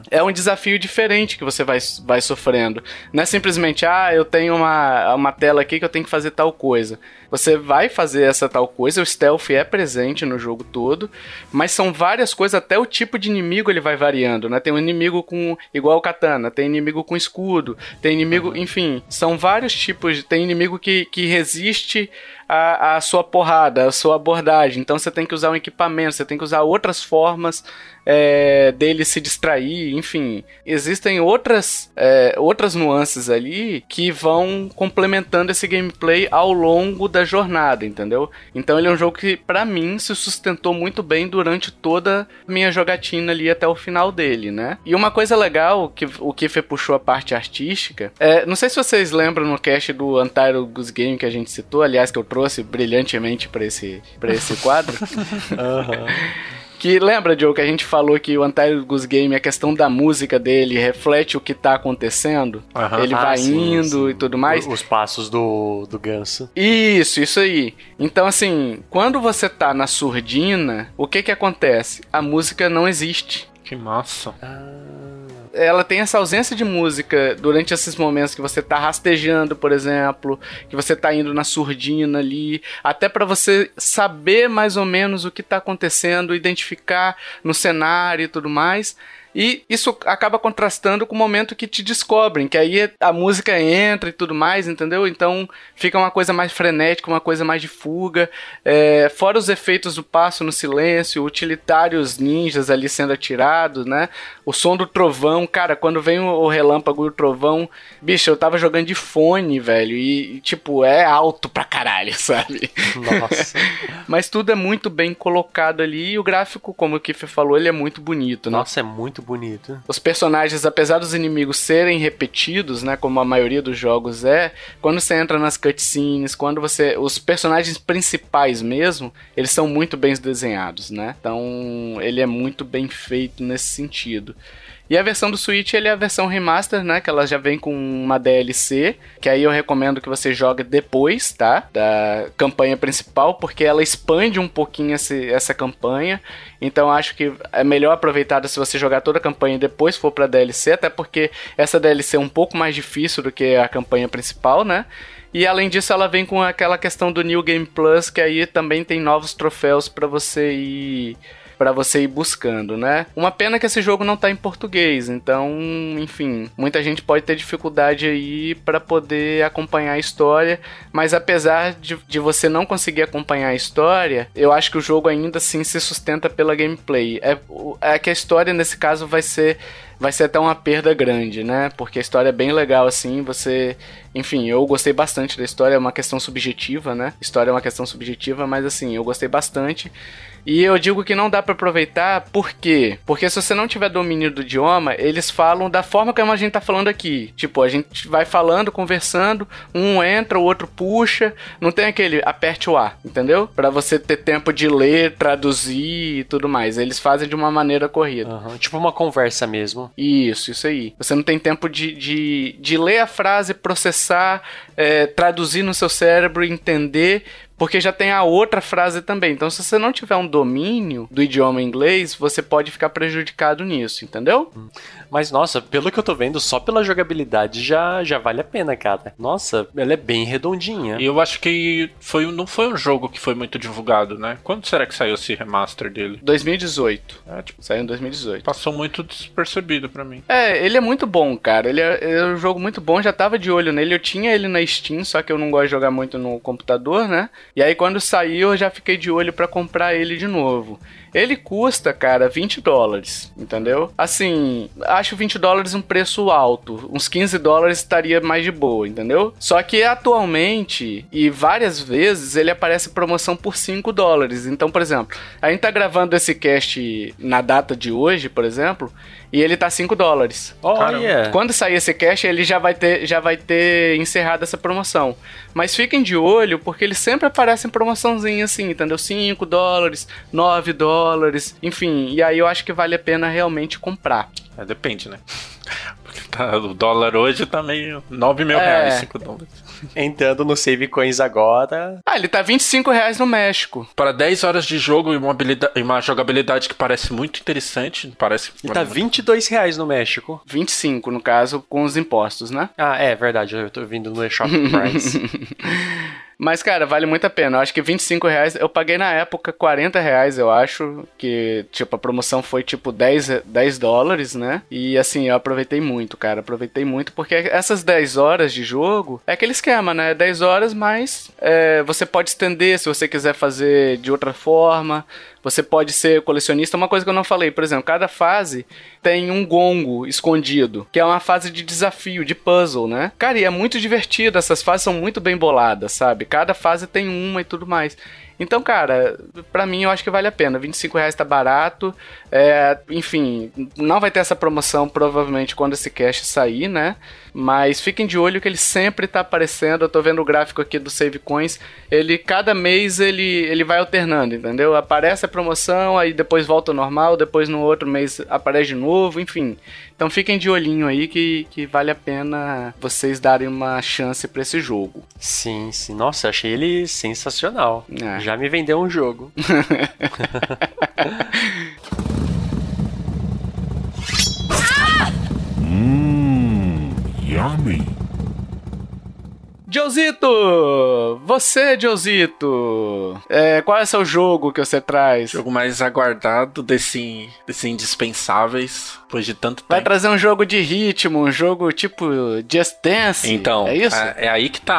Speaker 1: é um desafio diferente que você vai, vai sofrendo. Não é simplesmente, ah, eu tenho uma, uma tela aqui que eu tenho que fazer tal coisa. Você vai fazer essa tal coisa, o stealth é presente no jogo todo, mas são várias coisas, até o tipo de inimigo ele vai variando, né? Tem um inimigo com igual o katana, tem inimigo com escudo, tem inimigo, enfim, são vários tipos, tem inimigo que, que resiste à, à sua porrada, à sua abordagem, então você tem que usar um equipamento, você tem que usar outras formas é, dele se distrair, enfim, existem outras, é, outras nuances ali que vão complementando esse gameplay ao longo da jornada, entendeu? Então ele é um jogo que, pra mim, se sustentou muito bem durante toda a minha jogatina ali até o final dele, né? E uma coisa legal que o Kiffer puxou a parte artística, é, não sei se vocês lembram no cast do Untitled Goose Game que a gente citou, aliás, que eu trouxe brilhantemente pra esse, pra esse quadro. Que lembra, Joe, que a gente falou que o Goose Game, a questão da música dele reflete o que tá acontecendo?
Speaker 2: Aham.
Speaker 1: Ele
Speaker 3: Ah,
Speaker 1: vai
Speaker 3: sim,
Speaker 1: indo
Speaker 3: sim.
Speaker 1: e tudo mais.
Speaker 3: Os passos do, do ganso.
Speaker 1: Isso, isso aí. Então, assim, quando você tá na surdina, o que que acontece? A música não existe.
Speaker 2: Que massa.
Speaker 1: Ela tem essa ausência de música durante esses momentos que você tá rastejando, por exemplo, que você tá indo na surdina ali, até pra você saber mais ou menos o que tá acontecendo, identificar no cenário e tudo mais. E isso acaba contrastando com o momento que te descobrem, que aí a música entra e tudo mais, entendeu? Então fica uma coisa mais frenética, uma coisa mais de fuga. É, fora os efeitos do passo no silêncio, utilitários ninjas ali sendo atirados, né? O som do trovão, cara, quando vem o relâmpago e o trovão, bicho, eu tava jogando de fone, velho, e, e, tipo, é alto pra caralho, sabe?
Speaker 3: Nossa.
Speaker 1: Mas tudo é muito bem colocado ali e o gráfico, como o Kiffer falou, ele é muito bonito, né?
Speaker 3: Nossa, é muito bonito.
Speaker 1: Os personagens, apesar dos inimigos serem repetidos, né, como a maioria dos jogos é, quando você entra nas cutscenes, quando você, os personagens principais mesmo, eles são muito bem desenhados, né? Então, ele é muito bem feito nesse sentido. E a versão do Switch, ele é a versão remaster, né? Que ela já vem com uma DLC, que aí eu recomendo que você jogue depois, tá? Da campanha principal, porque ela expande um pouquinho esse, essa campanha. Então acho que é melhor aproveitar se você jogar toda a campanha e depois for pra DLC, até porque essa DLC é um pouco mais difícil do que a campanha principal, né? E além disso, ela vem com aquela questão do New Game Plus, que aí também tem novos troféus pra você ir para você ir buscando, né? Uma pena que esse jogo não tá em português, então, enfim, muita gente pode ter dificuldade aí para poder acompanhar a história, mas apesar de, de você não conseguir acompanhar a história, eu acho que o jogo ainda assim se sustenta pela gameplay. É, é que a história nesse caso vai ser vai ser até uma perda grande, né? Porque a história é bem legal assim, você, enfim, eu gostei bastante da história, é uma questão subjetiva, né? História é uma questão subjetiva, mas assim, eu gostei bastante. E eu digo que não dá para aproveitar, por quê? Porque se você não tiver domínio do idioma, eles falam da forma como a gente tá falando aqui. Tipo, a gente vai falando, conversando, um entra, o outro puxa, não tem aquele aperte o A, entendeu? Para você ter tempo de ler, traduzir e tudo mais. Eles fazem de uma maneira corrida.
Speaker 3: Uhum, tipo uma conversa mesmo.
Speaker 1: Isso, isso aí. Você não tem tempo de, de, de ler a frase, processar, é, traduzir no seu cérebro, entender porque já tem a outra frase também. Então, se você não tiver um domínio do idioma inglês, você pode ficar prejudicado nisso, entendeu?
Speaker 3: Mas, nossa, pelo que eu tô vendo, só pela jogabilidade já, já vale a pena, cara. Nossa, ela é bem redondinha.
Speaker 2: E eu acho que foi, não foi um jogo que foi muito divulgado, né? Quando será que saiu esse remaster dele?
Speaker 1: 2018. É, tipo, saiu em 2018.
Speaker 2: Passou muito despercebido para mim.
Speaker 1: É, ele é muito bom, cara. Ele é, ele é um jogo muito bom, já tava de olho nele. Eu tinha ele na Steam, só que eu não gosto de jogar muito no computador, né? E aí quando saiu eu já fiquei de olho para comprar ele de novo. Ele custa, cara, 20 dólares, entendeu? Assim, acho 20 dólares um preço alto. Uns 15 dólares estaria mais de boa, entendeu? Só que atualmente, e várias vezes, ele aparece promoção por 5 dólares. Então, por exemplo, a gente tá gravando esse cast na data de hoje, por exemplo, e ele tá 5 dólares.
Speaker 3: Olha!
Speaker 1: Quando sair esse cash, ele já vai ter, já vai ter encerrado essa promoção. Mas fiquem de olho, porque ele sempre aparece em promoçãozinha assim, entendeu? 5 dólares, 9 dólares, enfim. E aí eu acho que vale a pena realmente comprar.
Speaker 2: É, depende, né? Porque tá, o dólar hoje tá meio 9 mil
Speaker 1: É.
Speaker 2: reais, 5 dólares.
Speaker 3: Entrando no Save Coins agora.
Speaker 1: Ah, ele tá 25 reais no México.
Speaker 2: Para 10 horas de jogo e uma, habilidade- e uma jogabilidade que parece muito interessante, parece...
Speaker 3: E tá 22 reais no México.
Speaker 1: 25, no caso, com os impostos, né?
Speaker 3: Ah, é verdade, eu tô vindo no eShop Price.
Speaker 1: Mas, cara, vale muito a pena. Eu acho que 25 reais. Eu paguei na época 40 reais, eu acho. Que, tipo, a promoção foi tipo 10, 10 dólares, né? E assim, eu aproveitei muito, cara. Aproveitei muito, porque essas 10 horas de jogo é aquele esquema, né? 10 horas, mas é, você pode estender se você quiser fazer de outra forma. Você pode ser colecionista. Uma coisa que eu não falei, por exemplo, cada fase tem um gongo escondido, que é uma fase de desafio, de puzzle, né? Cara, e é muito divertido. Essas fases são muito bem boladas, sabe? Cada fase tem uma e tudo mais. Então, cara, pra mim eu acho que vale a pena. 25 reais tá barato. É, enfim, não vai ter essa promoção provavelmente quando esse cash sair, né? Mas fiquem de olho que ele sempre tá aparecendo. Eu tô vendo o gráfico aqui do Save Coins. Ele, cada mês, ele, ele vai alternando, entendeu? Aparece a promoção, aí depois volta ao normal, depois no outro mês aparece de novo, enfim. Então fiquem de olhinho aí que, que vale a pena vocês darem uma chance pra esse jogo.
Speaker 3: sim, sim. Nossa, achei ele sensacional.
Speaker 1: É.
Speaker 3: Já me vendeu um jogo.
Speaker 5: Mmm, yummy.
Speaker 1: Josito! Você, Josito! É, qual é o seu jogo que você traz?
Speaker 2: Jogo mais aguardado desse, desse indispensáveis, depois de tanto
Speaker 1: Vai
Speaker 2: tempo.
Speaker 1: trazer um jogo de ritmo, um jogo tipo Just Dance?
Speaker 2: Então,
Speaker 1: é isso?
Speaker 2: É, é aí que tá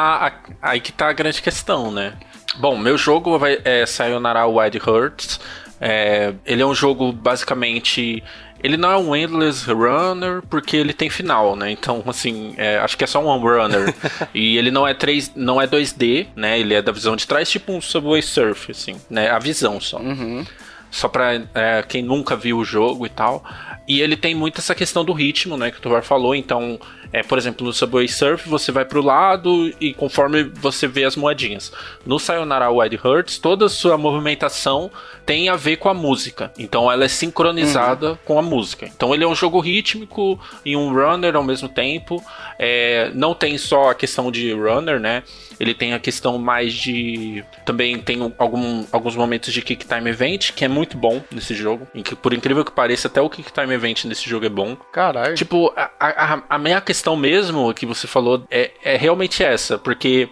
Speaker 2: a, aí que tá a grande questão, né? Bom, meu jogo vai, é Sayonara Wild Hearts. É, ele é um jogo basicamente. Ele não é um endless runner porque ele tem final, né? Então, assim, é, acho que é só um one runner. e ele não é 3, não é 2D, né? Ele é da visão de trás, tipo um Subway Surf, assim, né? A visão só.
Speaker 1: Uhum.
Speaker 2: Só pra é, quem nunca viu o jogo e tal. E ele tem muito essa questão do ritmo, né? Que o Tovar falou. Então, é, por exemplo, no Subway Surf, você vai pro lado e conforme você vê as moedinhas. No Sayonara Wild Hearts, toda a sua movimentação tem a ver com a música. Então, ela é sincronizada com a música. Então, ele é um jogo rítmico e um runner ao mesmo tempo. É, não tem só a questão de runner, né? Ele tem a questão mais de. Também tem um- algum, alguns momentos de Kick Time Event, que é muito bom nesse jogo. Em que, por incrível que pareça, até o Kick Time Event nesse jogo é bom.
Speaker 1: Caralho.
Speaker 2: Tipo, a, a, a minha questão mesmo que você falou é, é realmente essa, porque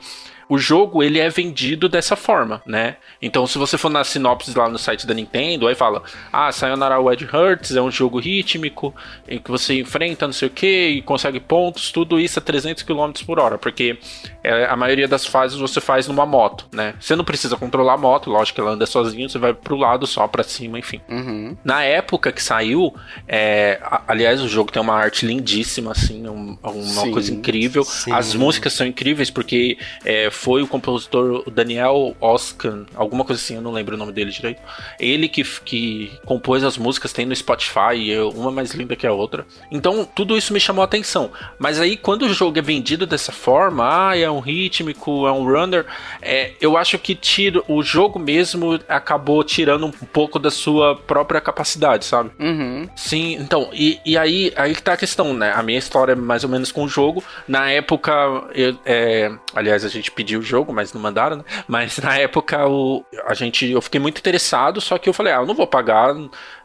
Speaker 2: o jogo ele é vendido dessa forma, né? Então, se você for na sinopse lá no site da Nintendo, aí fala: Ah, Sayonara Wild Hearts é um jogo rítmico em que você enfrenta não sei o que e consegue pontos, tudo isso a 300 km por hora, porque é, a maioria das fases você faz numa moto, né? Você não precisa controlar a moto, lógico que ela anda sozinha, você vai pro lado só para cima, enfim.
Speaker 1: Uhum.
Speaker 2: Na época que saiu, é, aliás, o jogo tem uma arte lindíssima, assim, um- uma
Speaker 1: Sim,
Speaker 2: coisa incrível.
Speaker 3: sim.
Speaker 2: As músicas são incríveis porque é, foi o compositor Daniel Oskan, alguma coisa assim, eu não lembro o nome dele direito. Ele que, que compôs as músicas, tem no Spotify, uma mais linda que a outra. Então, tudo isso me chamou a atenção. Mas aí, quando o jogo é vendido dessa forma, ah, é um rítmico, é um runner, é, eu acho que tira, o jogo mesmo acabou tirando um pouco da sua própria capacidade, sabe?
Speaker 1: Uhum.
Speaker 2: Sim, então, e, e aí, aí que tá a questão, né? A minha história é mais ou menos com o jogo. Na época, eu, é, aliás, a gente pediu o jogo, mas não mandaram, né? Mas na época o, a gente, eu fiquei muito interessado, só que eu falei, ah, eu não vou pagar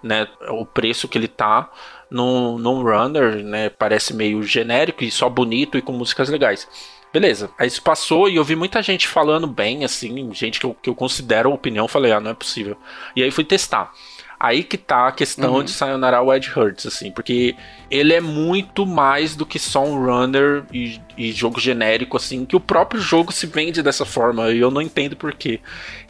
Speaker 2: né, o preço que ele tá num, num runner, né? Parece meio genérico e só bonito e com músicas legais. Beleza, aí isso passou e eu vi muita gente falando bem, assim, gente que eu, que eu considero opinião, falei, ah, não é possível. E aí fui testar. Aí que tá a questão de Sayonara Wild Hearts, assim, porque ele é muito mais do que só um runner e, e jogo genérico, assim, que o próprio jogo se vende dessa forma, e eu não entendo por quê.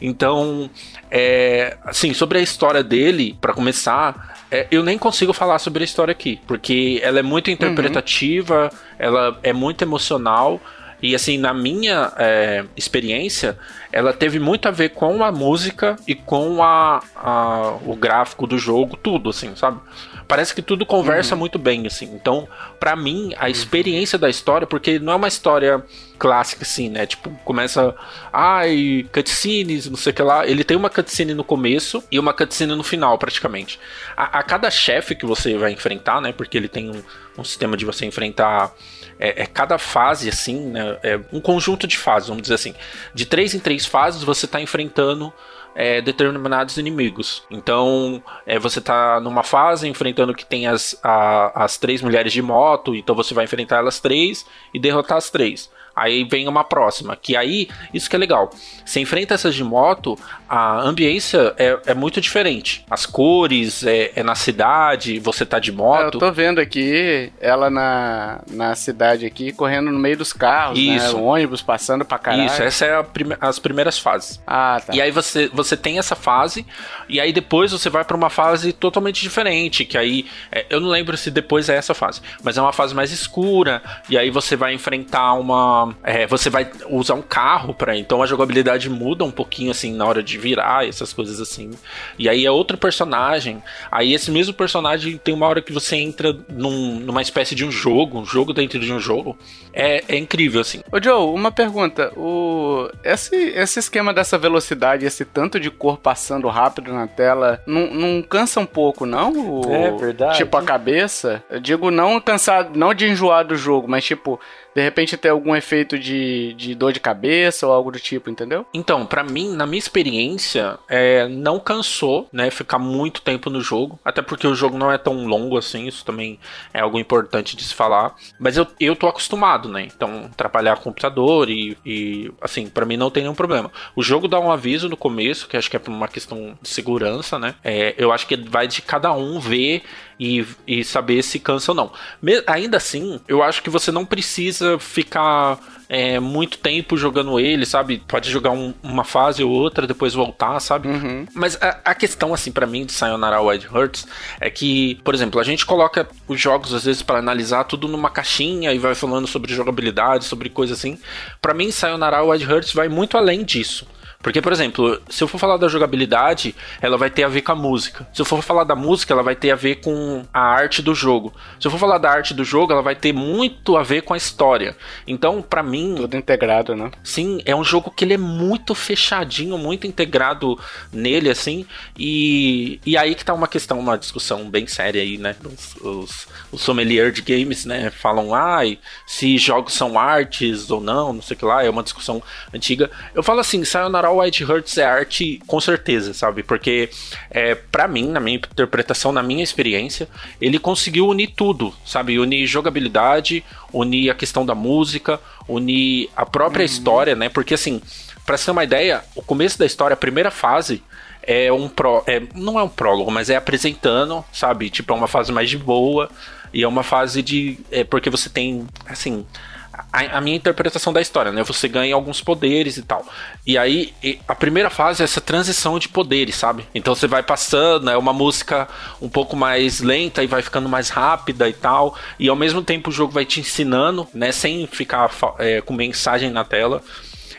Speaker 2: Então, é, assim, sobre a história dele, pra começar, é, eu nem consigo falar sobre a história aqui, porque ela é muito interpretativa, ela é muito emocional, e assim, na minha é, experiência, ela teve muito a ver com a música e com a, a- o gráfico do jogo, tudo, assim, sabe? Parece que tudo conversa muito bem, assim. Então, pra mim, a experiência da história, porque não é uma história clássica, assim, né? Tipo, começa. Ai, cutscenes, não sei o que lá. Ele tem uma cutscene no começo e uma cutscene no final, praticamente. A, a cada chefe que você vai enfrentar, né? Porque ele tem um, um sistema de você enfrentar. É, é cada fase, assim, né? É um conjunto de fases, vamos dizer assim. De três em três fases, você tá enfrentando é, determinados inimigos. Então, é, você tá numa fase enfrentando que tem as, a- as três mulheres de moto, então você vai enfrentar elas três e derrotar as três. Aí vem uma próxima, que aí, isso que é legal. Você enfrenta essas de moto, a ambiência é, é muito diferente. As cores, é, é na cidade, você tá de
Speaker 1: É, Eu
Speaker 2: moto.
Speaker 1: tô vendo aqui ela na, na cidade aqui, correndo no meio dos carros, né?
Speaker 2: Isso.
Speaker 1: O ônibus passando pra caralho.
Speaker 2: Isso, essa é a prime- as primeiras fases.
Speaker 1: Ah, tá.
Speaker 2: E aí você, você tem essa fase, e aí depois você vai pra uma fase totalmente diferente, que aí, é, eu não lembro se depois é essa fase, mas é uma fase mais escura, e aí você vai enfrentar uma... é, você vai usar um carro pra... Então a jogabilidade muda um pouquinho, assim, na hora de virar, essas coisas assim. E aí é outro personagem, aí esse mesmo personagem tem uma hora que você entra num- numa espécie de um jogo, um jogo dentro de um jogo. É, é incrível, assim.
Speaker 1: Ô Joe, uma pergunta. O... Esse, esse esquema dessa velocidade, esse tanto de cor passando rápido na tela, não, não cansa um pouco, não? O-
Speaker 3: É verdade.
Speaker 1: Tipo a cabeça? Eu digo não cansar, não de enjoar do jogo, mas tipo, de repente ter algum efeito de, de dor de cabeça ou algo do tipo, entendeu?
Speaker 2: Então, pra mim, na minha experiência, é, não cansou, né, ficar muito tempo no jogo, até porque o jogo não é tão longo assim, isso também é algo importante de se falar. Mas eu, eu tô acostumado, né? Então, trabalhar com computador e, e assim, pra mim não tem nenhum problema. O jogo dá um aviso no começo, que acho que é por uma questão de segurança, né? É, eu acho que vai de cada um ver e, e saber se cansa ou não. Me- ainda assim, eu acho que você não precisa ficar é, muito tempo jogando ele, sabe? Pode jogar um- uma fase ou outra, depois voltar, sabe? Mas a, a questão, assim, pra mim, de Sayonara Wild Hearts é que, por exemplo, a gente coloca os jogos, às vezes, pra analisar tudo numa caixinha e vai falando sobre jogabilidade, sobre coisa assim. Pra mim, Sayonara Wild Hearts vai muito além disso. Porque, por exemplo, se eu for falar da jogabilidade, ela vai ter a ver com a música. Se eu for falar da música, ela vai ter a ver com a arte do jogo. Se eu for falar da arte do jogo, ela vai ter muito a ver com a história. Então, pra mim,
Speaker 1: Tudo integrado, né?
Speaker 2: Sim, é um jogo que ele é muito fechadinho, muito integrado nele, assim. E, e aí que tá uma questão, uma discussão bem séria aí, né? Os, os, os sommelier de games, né? Falam, ai, se jogos são artes ou não, não sei o que lá, é uma discussão antiga. Eu falo assim, Sayonara White Hurts é arte com certeza, sabe? Porque é, para mim, na minha interpretação, na minha experiência, ele conseguiu unir tudo, sabe? Unir jogabilidade, unir a questão da música, unir a própria uhum. história, né? Porque assim, para ter uma ideia, o começo da história, a primeira fase é um pró, é, não é um prólogo, mas é apresentando, sabe? Tipo, é uma fase mais de boa e é uma fase de é porque você tem assim, a, a, minha interpretação da história, né? Você ganha alguns poderes e tal. E aí, a primeira fase é essa transição de poderes, sabe? Então você vai passando, é uma música um pouco mais lenta e vai ficando mais rápida e tal. E ao mesmo tempo o jogo vai te ensinando, né? Sem ficar é, com mensagem na tela.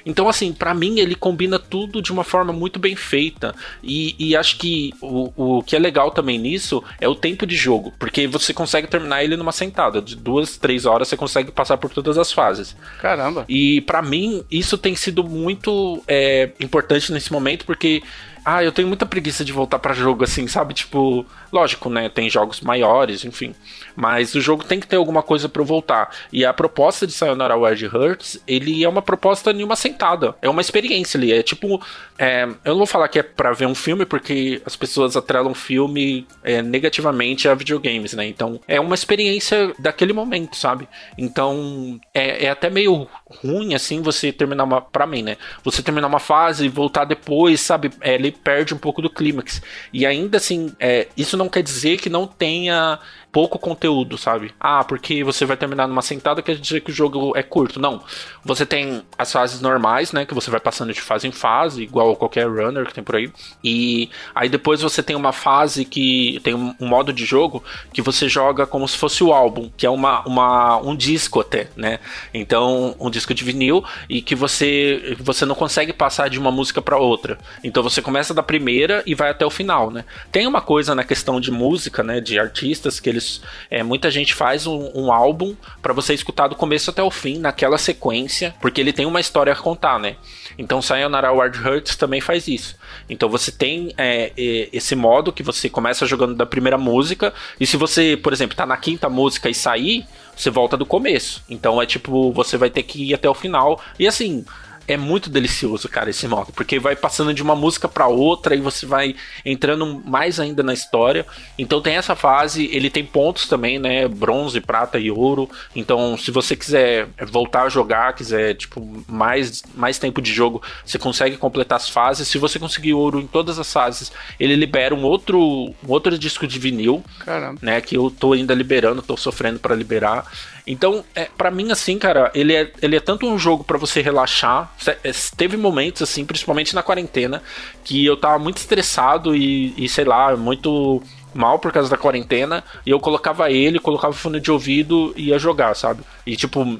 Speaker 2: Então, assim, para mim ele combina tudo de uma forma muito bem feita. E, e acho que o, o que é legal também nisso é o tempo de jogo, porque você consegue terminar ele numa sentada. De duas, três horas você consegue passar por todas as fases.
Speaker 1: Caramba!
Speaker 2: E para mim isso tem sido muito é, importante nesse momento, porque ah, eu tenho muita preguiça de voltar para jogo assim, sabe? Tipo, lógico, né? Tem jogos maiores, enfim. Mas o jogo tem que ter alguma coisa para voltar. E a proposta de Sayonara Wild Hearts, ele é uma proposta em uma sentada. É uma experiência ali. É tipo. É, eu não vou falar que é para ver um filme, porque as pessoas atrelam filme é, negativamente a videogames, né? Então, é uma experiência daquele momento, sabe? Então, é, é até meio ruim, assim, você terminar uma. Pra mim, né? Você terminar uma fase e voltar depois, sabe? É, perde um pouco do clímax. E ainda assim, é, isso não quer dizer que não tenha pouco conteúdo, sabe? Ah, porque você vai terminar numa sentada quer dizer que o jogo é curto. Não. Você tem as fases normais, né? Que você vai passando de fase em fase, igual qualquer runner que tem por aí. E aí depois você tem uma fase que tem um, modo de jogo que você joga como se fosse o álbum, que é uma, uma, um disco até, né? Então, um disco de vinil e que você, você não consegue passar de uma música para outra. Então você começa da primeira e vai até o final, né? Tem uma coisa na questão de música, né? De artistas que eles eles. É, muita gente faz um, um álbum para você escutar do começo até o fim, naquela sequência, porque ele tem uma história a contar, né? Então Sayonara Wild Hearts também faz isso. Então você tem é, esse modo que você começa jogando da primeira música, e se você, por exemplo, tá na quinta música e sair, você volta do começo. Então é tipo, você vai ter que ir até o final. E assim, é muito delicioso, cara, esse modo, porque vai passando de uma música para outra e você vai entrando mais ainda na história. Então tem essa fase, ele tem pontos também, né? Bronze, prata e ouro. Então, se você quiser voltar a jogar, quiser tipo mais mais tempo de jogo, você consegue completar as fases. Se você conseguir ouro em todas as fases, ele libera um outro um outro disco de vinil,
Speaker 1: Caramba.
Speaker 2: né, que eu tô ainda liberando, tô sofrendo para liberar. Então, é, para mim, assim, cara, ele é, ele é tanto um jogo para você relaxar. É, teve momentos, assim, principalmente na quarentena, que eu tava muito estressado e, e sei lá, muito mal por causa da quarentena, e eu colocava ele, colocava fone de ouvido e ia jogar, sabe? E tipo,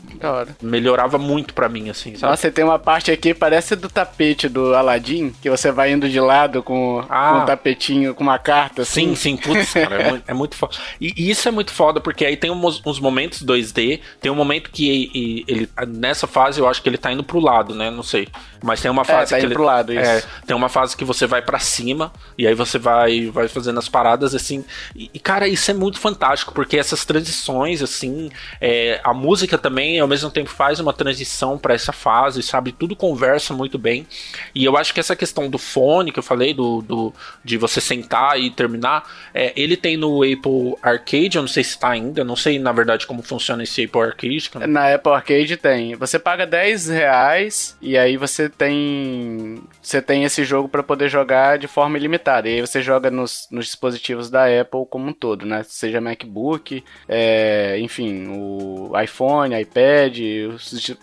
Speaker 2: melhorava muito para mim, assim, sabe?
Speaker 1: Nossa, tem uma parte aqui, parece do tapete do Aladdin, que você vai indo de lado com, ah. com um tapetinho, com uma carta,
Speaker 2: assim. Sim, sim, putz, cara, é, muito, é muito foda. E, e, isso é muito foda, porque aí tem uns, uns momentos 2D, tem um momento que ele, ele, nessa fase eu acho que ele tá indo pro lado, né? Não sei. Mas tem uma é, fase
Speaker 1: é, tá
Speaker 2: que ele,
Speaker 1: pro lado, isso. É,
Speaker 2: tem uma fase que você vai para cima, e aí você vai, vai fazendo as paradas assim. E, e, cara, isso é muito fantástico, porque essas transições, assim, é, a música também, ao mesmo tempo, faz uma transição para essa fase, sabe? Tudo conversa muito bem. E eu acho que essa questão do fone que eu falei, do, do de você sentar e terminar, é, ele tem no Apple Arcade, eu não sei se está ainda, não sei na verdade como funciona esse Apple Arcade.
Speaker 1: Na Apple Arcade tem. Você paga 10 reais e aí você tem. Você tem esse jogo para poder jogar de forma ilimitada. E aí você joga nos, nos dispositivos da Apple como um todo, né? Seja MacBook, é, enfim, o iPhone, iPad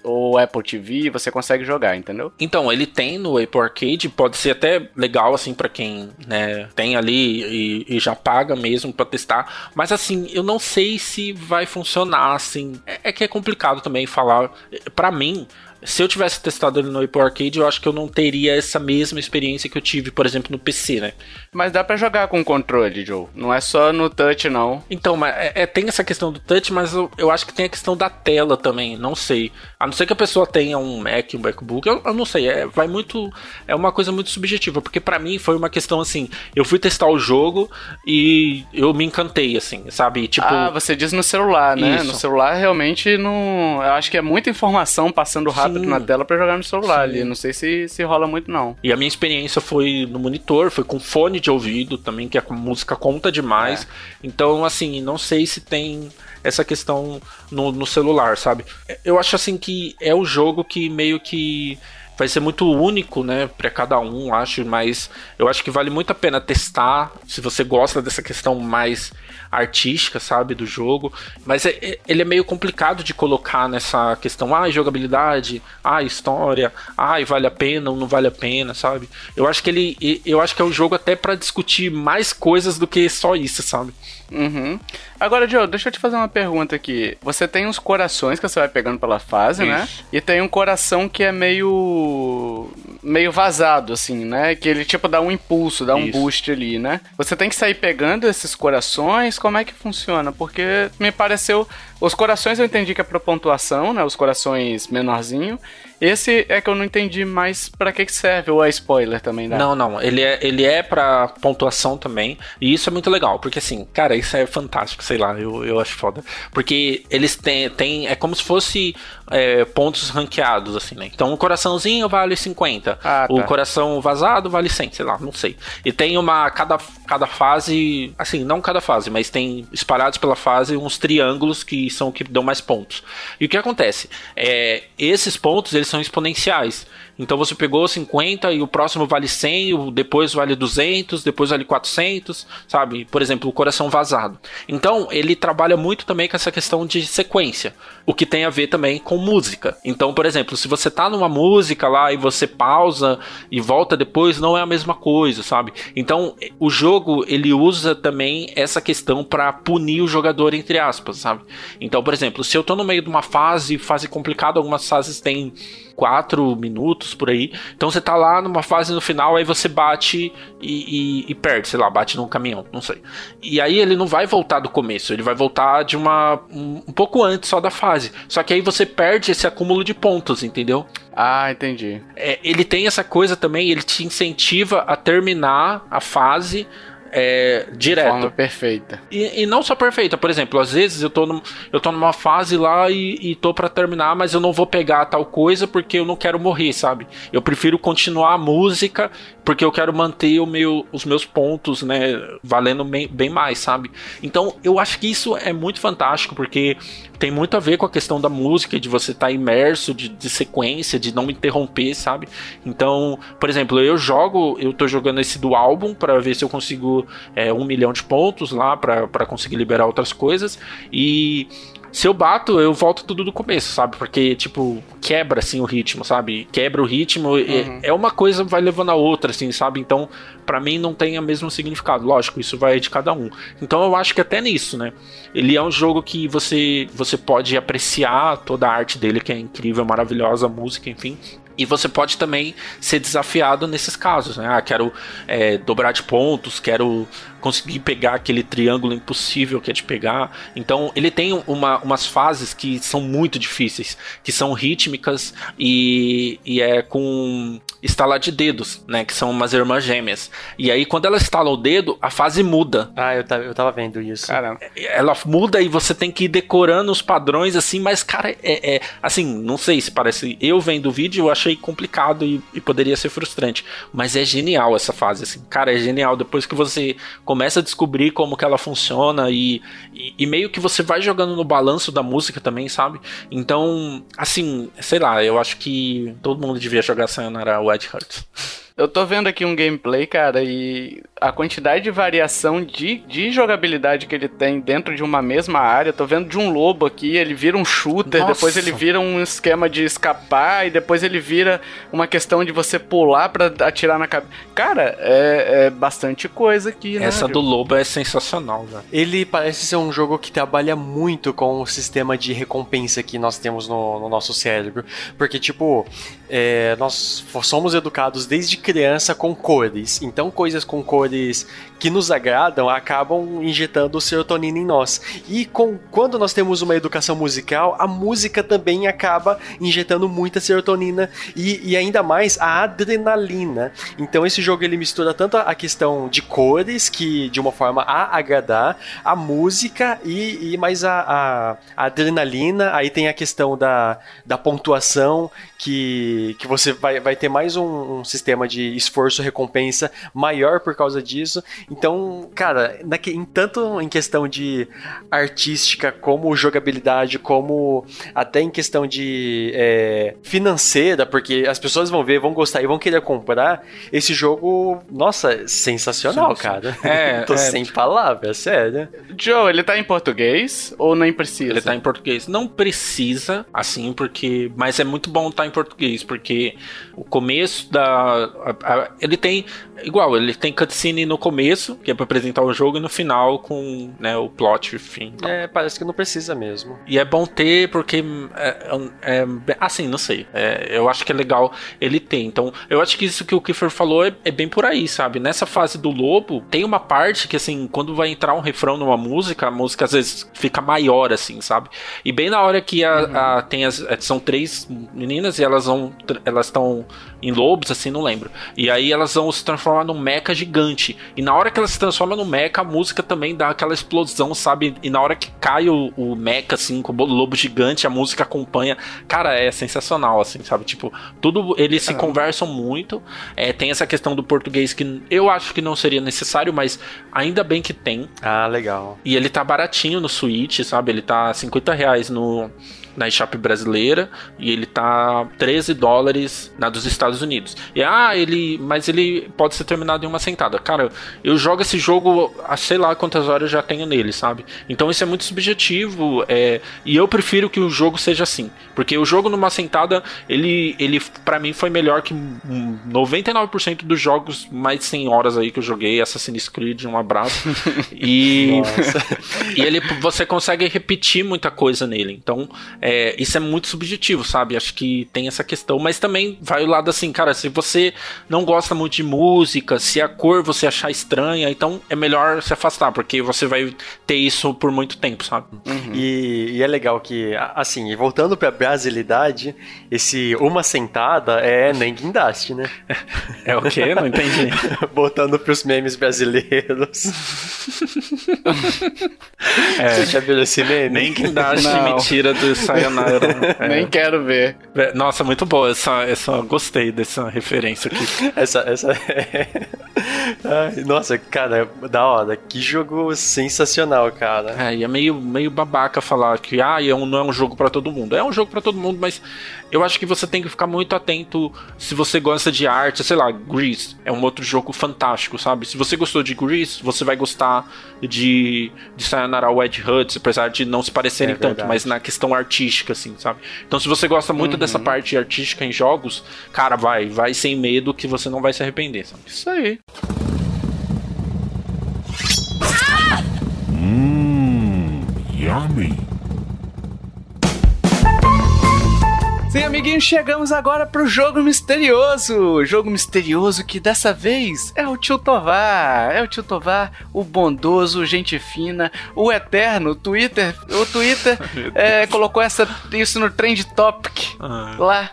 Speaker 1: ou Apple TV, você consegue jogar, entendeu?
Speaker 2: Então, ele tem no Apple Arcade, pode ser até legal assim para quem né, tem ali e, e já paga mesmo para testar, mas assim, eu não sei se vai funcionar assim. É, é que é complicado também falar. Para mim, se eu tivesse testado ele no Apple Arcade, eu acho que eu não teria essa mesma experiência que eu tive, por exemplo, no PC, né?
Speaker 1: Mas dá para jogar com controle, Joe. Não é só no touch, não.
Speaker 2: Então, mas é, é, tem essa questão do touch, mas eu, eu, acho que tem a questão da tela também. Não sei. A não ser que a pessoa tenha um Mac, um MacBook, eu, eu não sei. É, vai muito. É uma coisa muito subjetiva, porque para mim foi uma questão assim. Eu fui testar o jogo e eu me encantei, assim, sabe? Tipo.
Speaker 1: Ah, você diz no celular, né? Isso. No celular realmente não. Eu acho que é muita informação passando rápido quadro na tela pra jogar no celular ali. Não sei se, se rola muito, não.
Speaker 2: E a minha experiência foi no monitor, foi com fone de ouvido também, que a música conta demais.
Speaker 1: É.
Speaker 2: Então, assim, não sei se tem essa questão no, no celular, sabe? Eu acho assim que é o jogo que meio que vai ser muito único, né, para cada um, acho, mas eu acho que vale muito a pena testar, se você gosta dessa questão mais artística, sabe, do jogo, mas é- é- ele é meio complicado de colocar nessa questão, ah, jogabilidade, ah, história, ah, vale a pena ou não vale a pena, sabe? Eu acho que ele, eu acho que é um jogo até para discutir mais coisas do que só isso, sabe?
Speaker 1: Uhum. Agora, Joe, deixa eu te fazer uma pergunta aqui. Você tem uns corações que você vai pegando pela fase, né? E tem um coração que é meio. meio vazado, assim, né? Que ele tipo dá um impulso, dá um
Speaker 2: Isso.
Speaker 1: boost ali, né? Você tem que sair pegando esses corações, como é que funciona? Porque me pareceu. Os corações eu entendi que é pra pontuação, né? Os corações menorzinho. Esse é que eu não entendi mais pra que que serve, ou é spoiler também, né?
Speaker 2: Não, não, ele é, ele é pra pontuação também, e isso é muito legal, porque assim, cara, isso é fantástico, sei lá, eu, eu acho foda. Porque eles têm, têm é como se fosse é, pontos ranqueados, assim, né? Então o coraçãozinho vale 50,
Speaker 1: Ah,
Speaker 2: o
Speaker 1: tá.
Speaker 2: coração vazado vale 100, sei lá, não sei. E tem uma, cada, cada fase, assim, não cada fase, mas tem espalhados pela fase uns triângulos que são o que dão mais pontos. E o que acontece? É, esses pontos, eles são exponenciais. Então você pegou 50 e o próximo vale 100, o depois vale 200, depois vale 400, sabe? Por exemplo, o coração vazado. Então ele trabalha muito também com essa questão de sequência, o que tem a ver também com música. Então, por exemplo, se você tá numa música lá e você pausa e volta depois, não é a mesma coisa, sabe? Então o jogo ele usa também essa questão para punir o jogador entre aspas, sabe? Então, por exemplo, se eu tô no meio de uma fase, fase complicada, algumas fases têm quatro minutos por aí. Então você tá lá numa fase no final, aí você bate e, e- e perde, sei lá, bate num caminhão, não sei. E aí ele não vai voltar do começo, ele vai voltar de uma. um, um pouco antes só da fase. Só que aí você perde esse acúmulo de pontos, entendeu?
Speaker 1: Ah, entendi.
Speaker 2: É, ele tem essa coisa também, ele te incentiva a terminar a fase. É, direto.
Speaker 1: Forma perfeita.
Speaker 2: E, e não só perfeita, por exemplo, às vezes eu tô, num- eu tô numa fase lá e, e tô pra terminar, mas eu não vou pegar tal coisa porque eu não quero morrer, sabe? Eu prefiro continuar a música porque eu quero manter o meu, os meus pontos, né, valendo bem, bem mais, sabe? Então eu acho que isso é muito fantástico porque tem muito a ver com a questão da música, de você estar imerso, de, de sequência, de não interromper, sabe? Então, por exemplo, eu jogo, eu tô jogando esse do álbum pra ver se eu consigo é, um milhão de pontos lá pra conseguir liberar outras coisas e se eu bato, eu volto tudo do começo, sabe? Porque, tipo, quebra, assim, o ritmo, sabe? Quebra o ritmo. e- É uma coisa vai levando a outra, assim, sabe? Então, pra mim, não tem o mesmo significado. Lógico, isso vai de cada um. Então, eu acho que até nisso, né? Ele é um jogo que você, você pode apreciar toda a arte dele, que é incrível, maravilhosa, a música, enfim. E você pode também ser desafiado nesses casos, né? Ah, quero é, dobrar de pontos, quero conseguir pegar aquele triângulo impossível que é de pegar. Então, ele tem uma, umas fases que são muito difíceis, que são rítmicas e, e é com estalar de dedos, né? Que são umas irmãs gêmeas. E aí, quando ela estala o dedo, a fase muda.
Speaker 3: Ah, eu tava, eu tava vendo isso.
Speaker 1: Caramba.
Speaker 2: Ela muda e você tem que ir decorando os padrões assim, mas cara, é, é- assim, não sei se parece. Eu vendo o vídeo, eu achei complicado e, e poderia ser frustrante, mas é genial essa fase, assim, cara, é genial. Depois que você começa a descobrir como que ela funciona e, e, e meio que você vai jogando no balanço da música também, sabe? Então, assim, sei lá, eu acho que todo mundo devia jogar Sayonara Wild Hearts.
Speaker 1: Eu tô vendo aqui um gameplay, cara, e a quantidade de variação de, de jogabilidade que ele tem dentro de uma mesma área. Tô vendo de um lobo aqui, ele vira um shooter,
Speaker 2: Nossa.
Speaker 1: depois ele vira um esquema de escapar, e depois ele vira uma questão de você pular pra atirar na cabeça. Cara, é, é bastante coisa aqui, né?
Speaker 2: Essa do lobo é sensacional, velho.
Speaker 3: Ele parece ser um jogo que trabalha muito com o sistema de recompensa que nós temos no, no nosso cérebro. Porque, tipo, é, nós somos educados desde criança com cores. Então, coisas com cores que nos agradam acabam injetando serotonina em nós. E com, quando nós temos uma educação musical, a música também acaba injetando muita serotonina e, e ainda mais a adrenalina. Então esse jogo ele mistura tanto a questão de cores, que de uma forma a agradar, a música e, e mais a, a, a adrenalina. Aí tem a questão da, da pontuação, que, que você vai, vai ter mais um, um sistema de esforço-recompensa maior por causa disso. Então, cara, na, em, tanto em questão de artística, como jogabilidade, como até em questão de é, financeira, porque as pessoas vão ver, vão gostar e vão querer comprar, esse jogo, nossa, sensacional, sim, sim. cara. É, Tô é... sem palavras, sério.
Speaker 1: Joe, ele tá em português ou nem precisa?
Speaker 2: Ele tá em português. Não precisa, assim, porque. Mas é muito bom estar tá em português, porque o começo da. A, a, ele tem. Igual, ele tem cutscene no começo, que é pra apresentar o jogo, e no final com né, o plot, enfim.
Speaker 3: Então. É, parece que não precisa mesmo.
Speaker 2: E é bom ter, porque. É, é, é assim, não sei. É, eu acho que é legal ele ter. Então, eu acho que isso que o Kiefer falou é, é, bem por aí, sabe? Nessa fase do lobo, tem uma parte que, assim, quando vai entrar um refrão numa música, a música às vezes fica maior, assim, sabe? E bem na hora que a, uhum. a tem as. São três meninas e elas vão. Elas estão em lobos, assim, não lembro. E aí elas vão se transformar num mecha gigante. E na hora que elas se transformam no mecha, a música também dá aquela explosão, sabe? E na hora que cai o, o mecha, assim, com o lobo gigante, a música acompanha. Cara, é sensacional, assim, sabe? Tipo, tudo. Eles se conversam muito. É, tem essa questão do português que eu acho que não seria necessário, mas ainda bem que tem.
Speaker 3: Ah, legal.
Speaker 2: E ele tá baratinho no Switch, sabe? Ele tá 50 reais no na eShop brasileira e ele tá 13 dólares na dos Estados Unidos. E ah, ele, mas ele pode ser terminado em uma sentada. Cara, eu jogo esse jogo há sei lá quantas horas já tenho nele, sabe? Então isso é muito subjetivo, é, e eu prefiro que o jogo seja assim, porque o jogo numa sentada, ele ele para mim foi melhor que 99% dos jogos mais de 100 horas aí que eu joguei, Assassin's Creed, um abraço. e e ele você consegue repetir muita coisa nele. Então, é, isso é muito subjetivo, sabe? Acho que tem essa questão, mas também vai o lado assim, cara, se você não gosta muito de música, se a cor você achar estranha, então é melhor se afastar, porque você vai ter isso por muito tempo, sabe?
Speaker 3: Uhum. E, e, é legal que, assim, voltando pra brasilidade, esse uma sentada é nem guindaste, né?
Speaker 2: É o quê? Não entendi.
Speaker 3: Voltando pros memes brasileiros. é. Você já viu esse meme?
Speaker 2: Nem guindaste me tira do
Speaker 1: Sayonara. É. Nem quero ver.
Speaker 2: É, nossa, muito boa essa, essa. Gostei dessa referência aqui.
Speaker 3: Essa. essa Ai, nossa, cara, da hora. Que jogo sensacional, cara.
Speaker 2: É, e é meio, meio babaca falar que ah, é um, não é um jogo para todo mundo. É um jogo para todo mundo, mas eu acho que você tem que ficar muito atento se você gosta de arte, sei lá, Grease é um outro jogo fantástico, sabe? Se você gostou de Grease, você vai gostar de, de Sayonara Wed Huts, apesar de não se parecerem é tanto, mas na questão artística, assim, sabe? Então se você gosta muito uhum. dessa parte artística em jogos, cara, vai, vai sem medo que você não vai se arrepender, sabe?
Speaker 1: Isso aí.
Speaker 5: Mmm, yummy.
Speaker 1: Sim, amiguinhos, chegamos agora pro jogo misterioso. Jogo misterioso que dessa vez é o Tio Tovar. É o Tio Tovar, o bondoso, gente fina, o eterno. O Twitter, o Twitter é, colocou essa, isso no Trend Topic. Ah. Lá.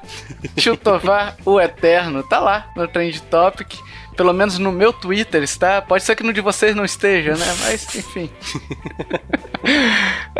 Speaker 1: Tio Tovar, o eterno. Tá lá no Trend Topic. Pelo menos no meu Twitter está. Pode ser que no de vocês não esteja, né? Mas, enfim.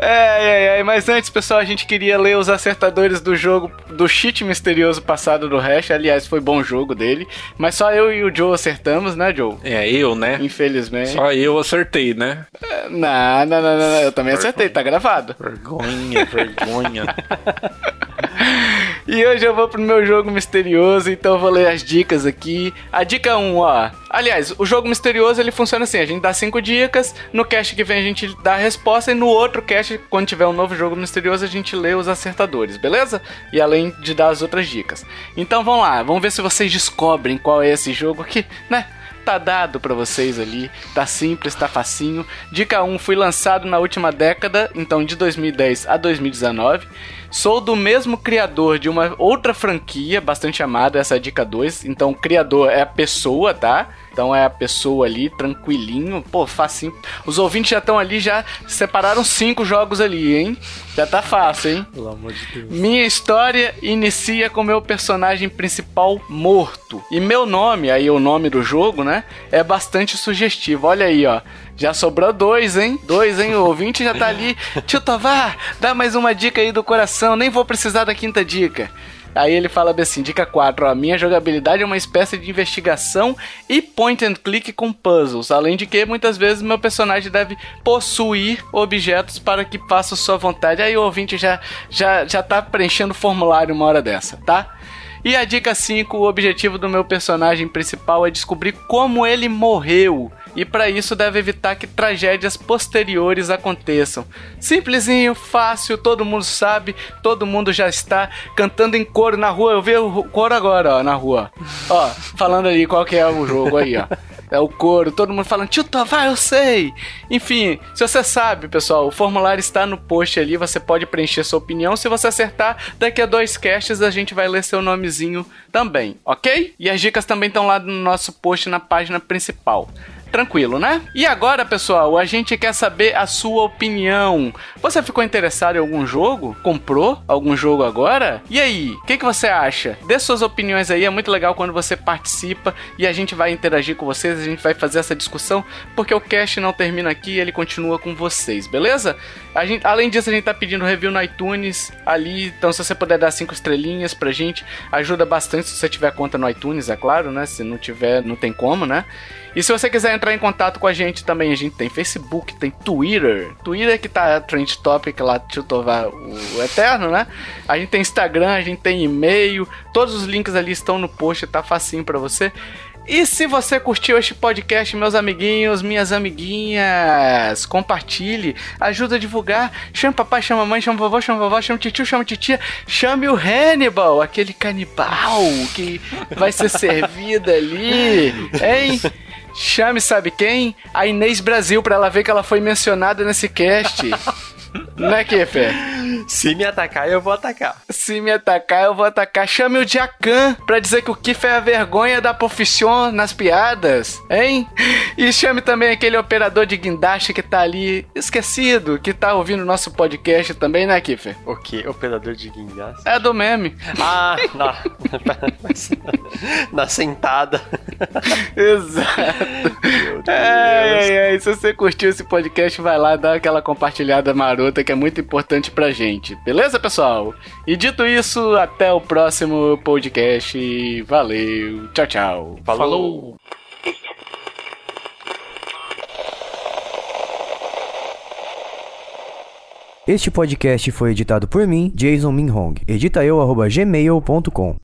Speaker 1: é, é, é, mas antes, pessoal, a gente queria ler os acertadores do jogo do cheat misterioso passado do Hash. Aliás, foi bom jogo dele. Mas só eu e o Joe acertamos, né, Joe?
Speaker 2: É, eu, né?
Speaker 1: Infelizmente.
Speaker 2: Só eu acertei, né?
Speaker 1: É, não, não, não, não, eu também vergonha. acertei, tá gravado.
Speaker 2: Vergonha, vergonha.
Speaker 1: e hoje eu vou pro meu jogo misterioso, então eu vou ler as dicas aqui. A dica 1, ó. Aliás, o jogo misterioso ele funciona assim: a gente dá 5 dicas, no cast que vem a gente dá a resposta, e no outro cast, quando tiver um novo jogo misterioso, a gente lê os acertadores, beleza? E além de dar as outras dicas. Então vamos lá, vamos ver se vocês descobrem qual é esse jogo aqui, né? tá dado para vocês ali, tá simples, tá facinho. Dica 1 foi lançado na última década, então de 2010 a 2019. Sou do mesmo criador de uma outra franquia bastante amada, essa é a dica 2. Então, o criador é a pessoa, tá? Então é a pessoa ali, tranquilinho, pô, facinho. Os ouvintes já estão ali, já separaram cinco jogos ali, hein? Já tá fácil, hein?
Speaker 3: Pelo amor de Deus.
Speaker 1: Minha história inicia com meu personagem principal morto. E meu nome, aí o nome do jogo, né? É bastante sugestivo. Olha aí, ó. Já sobrou dois, hein? Dois, hein? O ouvinte já tá ali. Tio Tovar, dá mais uma dica aí do coração. Nem vou precisar da quinta dica. Aí ele fala assim, dica 4, ó, minha jogabilidade é uma espécie de investigação e point and click com puzzles, além de que muitas vezes meu personagem deve possuir objetos para que faça sua vontade. Aí o ouvinte já, já, já tá preenchendo o formulário uma hora dessa, tá? E a dica 5, o objetivo do meu personagem principal é descobrir como ele morreu. E para isso deve evitar que tragédias posteriores aconteçam. Simplesinho, fácil, todo mundo sabe, todo mundo já está cantando em coro na rua. Eu vi o coro agora, ó, na rua. Ó, falando ali qual que é o jogo aí, ó. É o coro, todo mundo falando, tio Tovar, eu sei. Enfim, se você sabe, pessoal, o formulário está no post ali, você pode preencher sua opinião. Se você acertar, daqui a dois casts a gente vai ler seu nomezinho também, ok? E as dicas também estão lá no nosso post na página principal. Tranquilo, né? E agora, pessoal, a gente quer saber a sua opinião. Você ficou interessado em algum jogo? Comprou algum jogo agora? E aí, o que, que você acha? Dê suas opiniões aí, é muito legal quando você participa e a gente vai interagir com vocês, a gente vai fazer essa discussão, porque o cast não termina aqui, ele continua com vocês, beleza? A gente, além disso, a gente tá pedindo review no iTunes ali, então se você puder dar cinco estrelinhas pra gente, ajuda bastante se você tiver conta no iTunes, é claro, né? Se não tiver, não tem como, né? E se você quiser entrar em contato com a gente também, a gente tem Facebook, tem Twitter. Twitter que tá Trend Topic lá, Tutovar o Eterno, né? A gente tem Instagram, a gente tem e-mail. Todos os links ali estão no post, tá facinho para você. E se você curtiu este podcast, meus amiguinhos, minhas amiguinhas, compartilhe, ajuda a divulgar. Chama papai, chama mamãe, chama vovó, chama vovó, chama tio, chama titia. Chame o Hannibal, aquele canibal que vai ser servido ali, hein? Chame, sabe quem? A Inês Brasil, pra ela ver que ela foi mencionada nesse cast. Não é que, Fé?
Speaker 3: Se me atacar, eu vou atacar.
Speaker 1: Se me atacar, eu vou atacar. Chame o Jacan pra dizer que o Kiff é a vergonha da profissão nas piadas, hein? E chame também aquele operador de guindaste que tá ali esquecido, que tá ouvindo nosso podcast também, né, Kiffer?
Speaker 3: O quê? Operador de guindaste?
Speaker 1: É do meme.
Speaker 3: Ah, na, na sentada.
Speaker 1: Exato.
Speaker 3: Meu Deus.
Speaker 1: É, é, é. Se você curtiu esse podcast, vai lá dar aquela compartilhada marota que é muito importante pra gente. Beleza, pessoal? E dito isso, até o próximo podcast. Valeu. Tchau, tchau.
Speaker 2: Falou.
Speaker 4: Este podcast foi editado por mim, Jason Minhong. Edita eu, arroba gmail.com.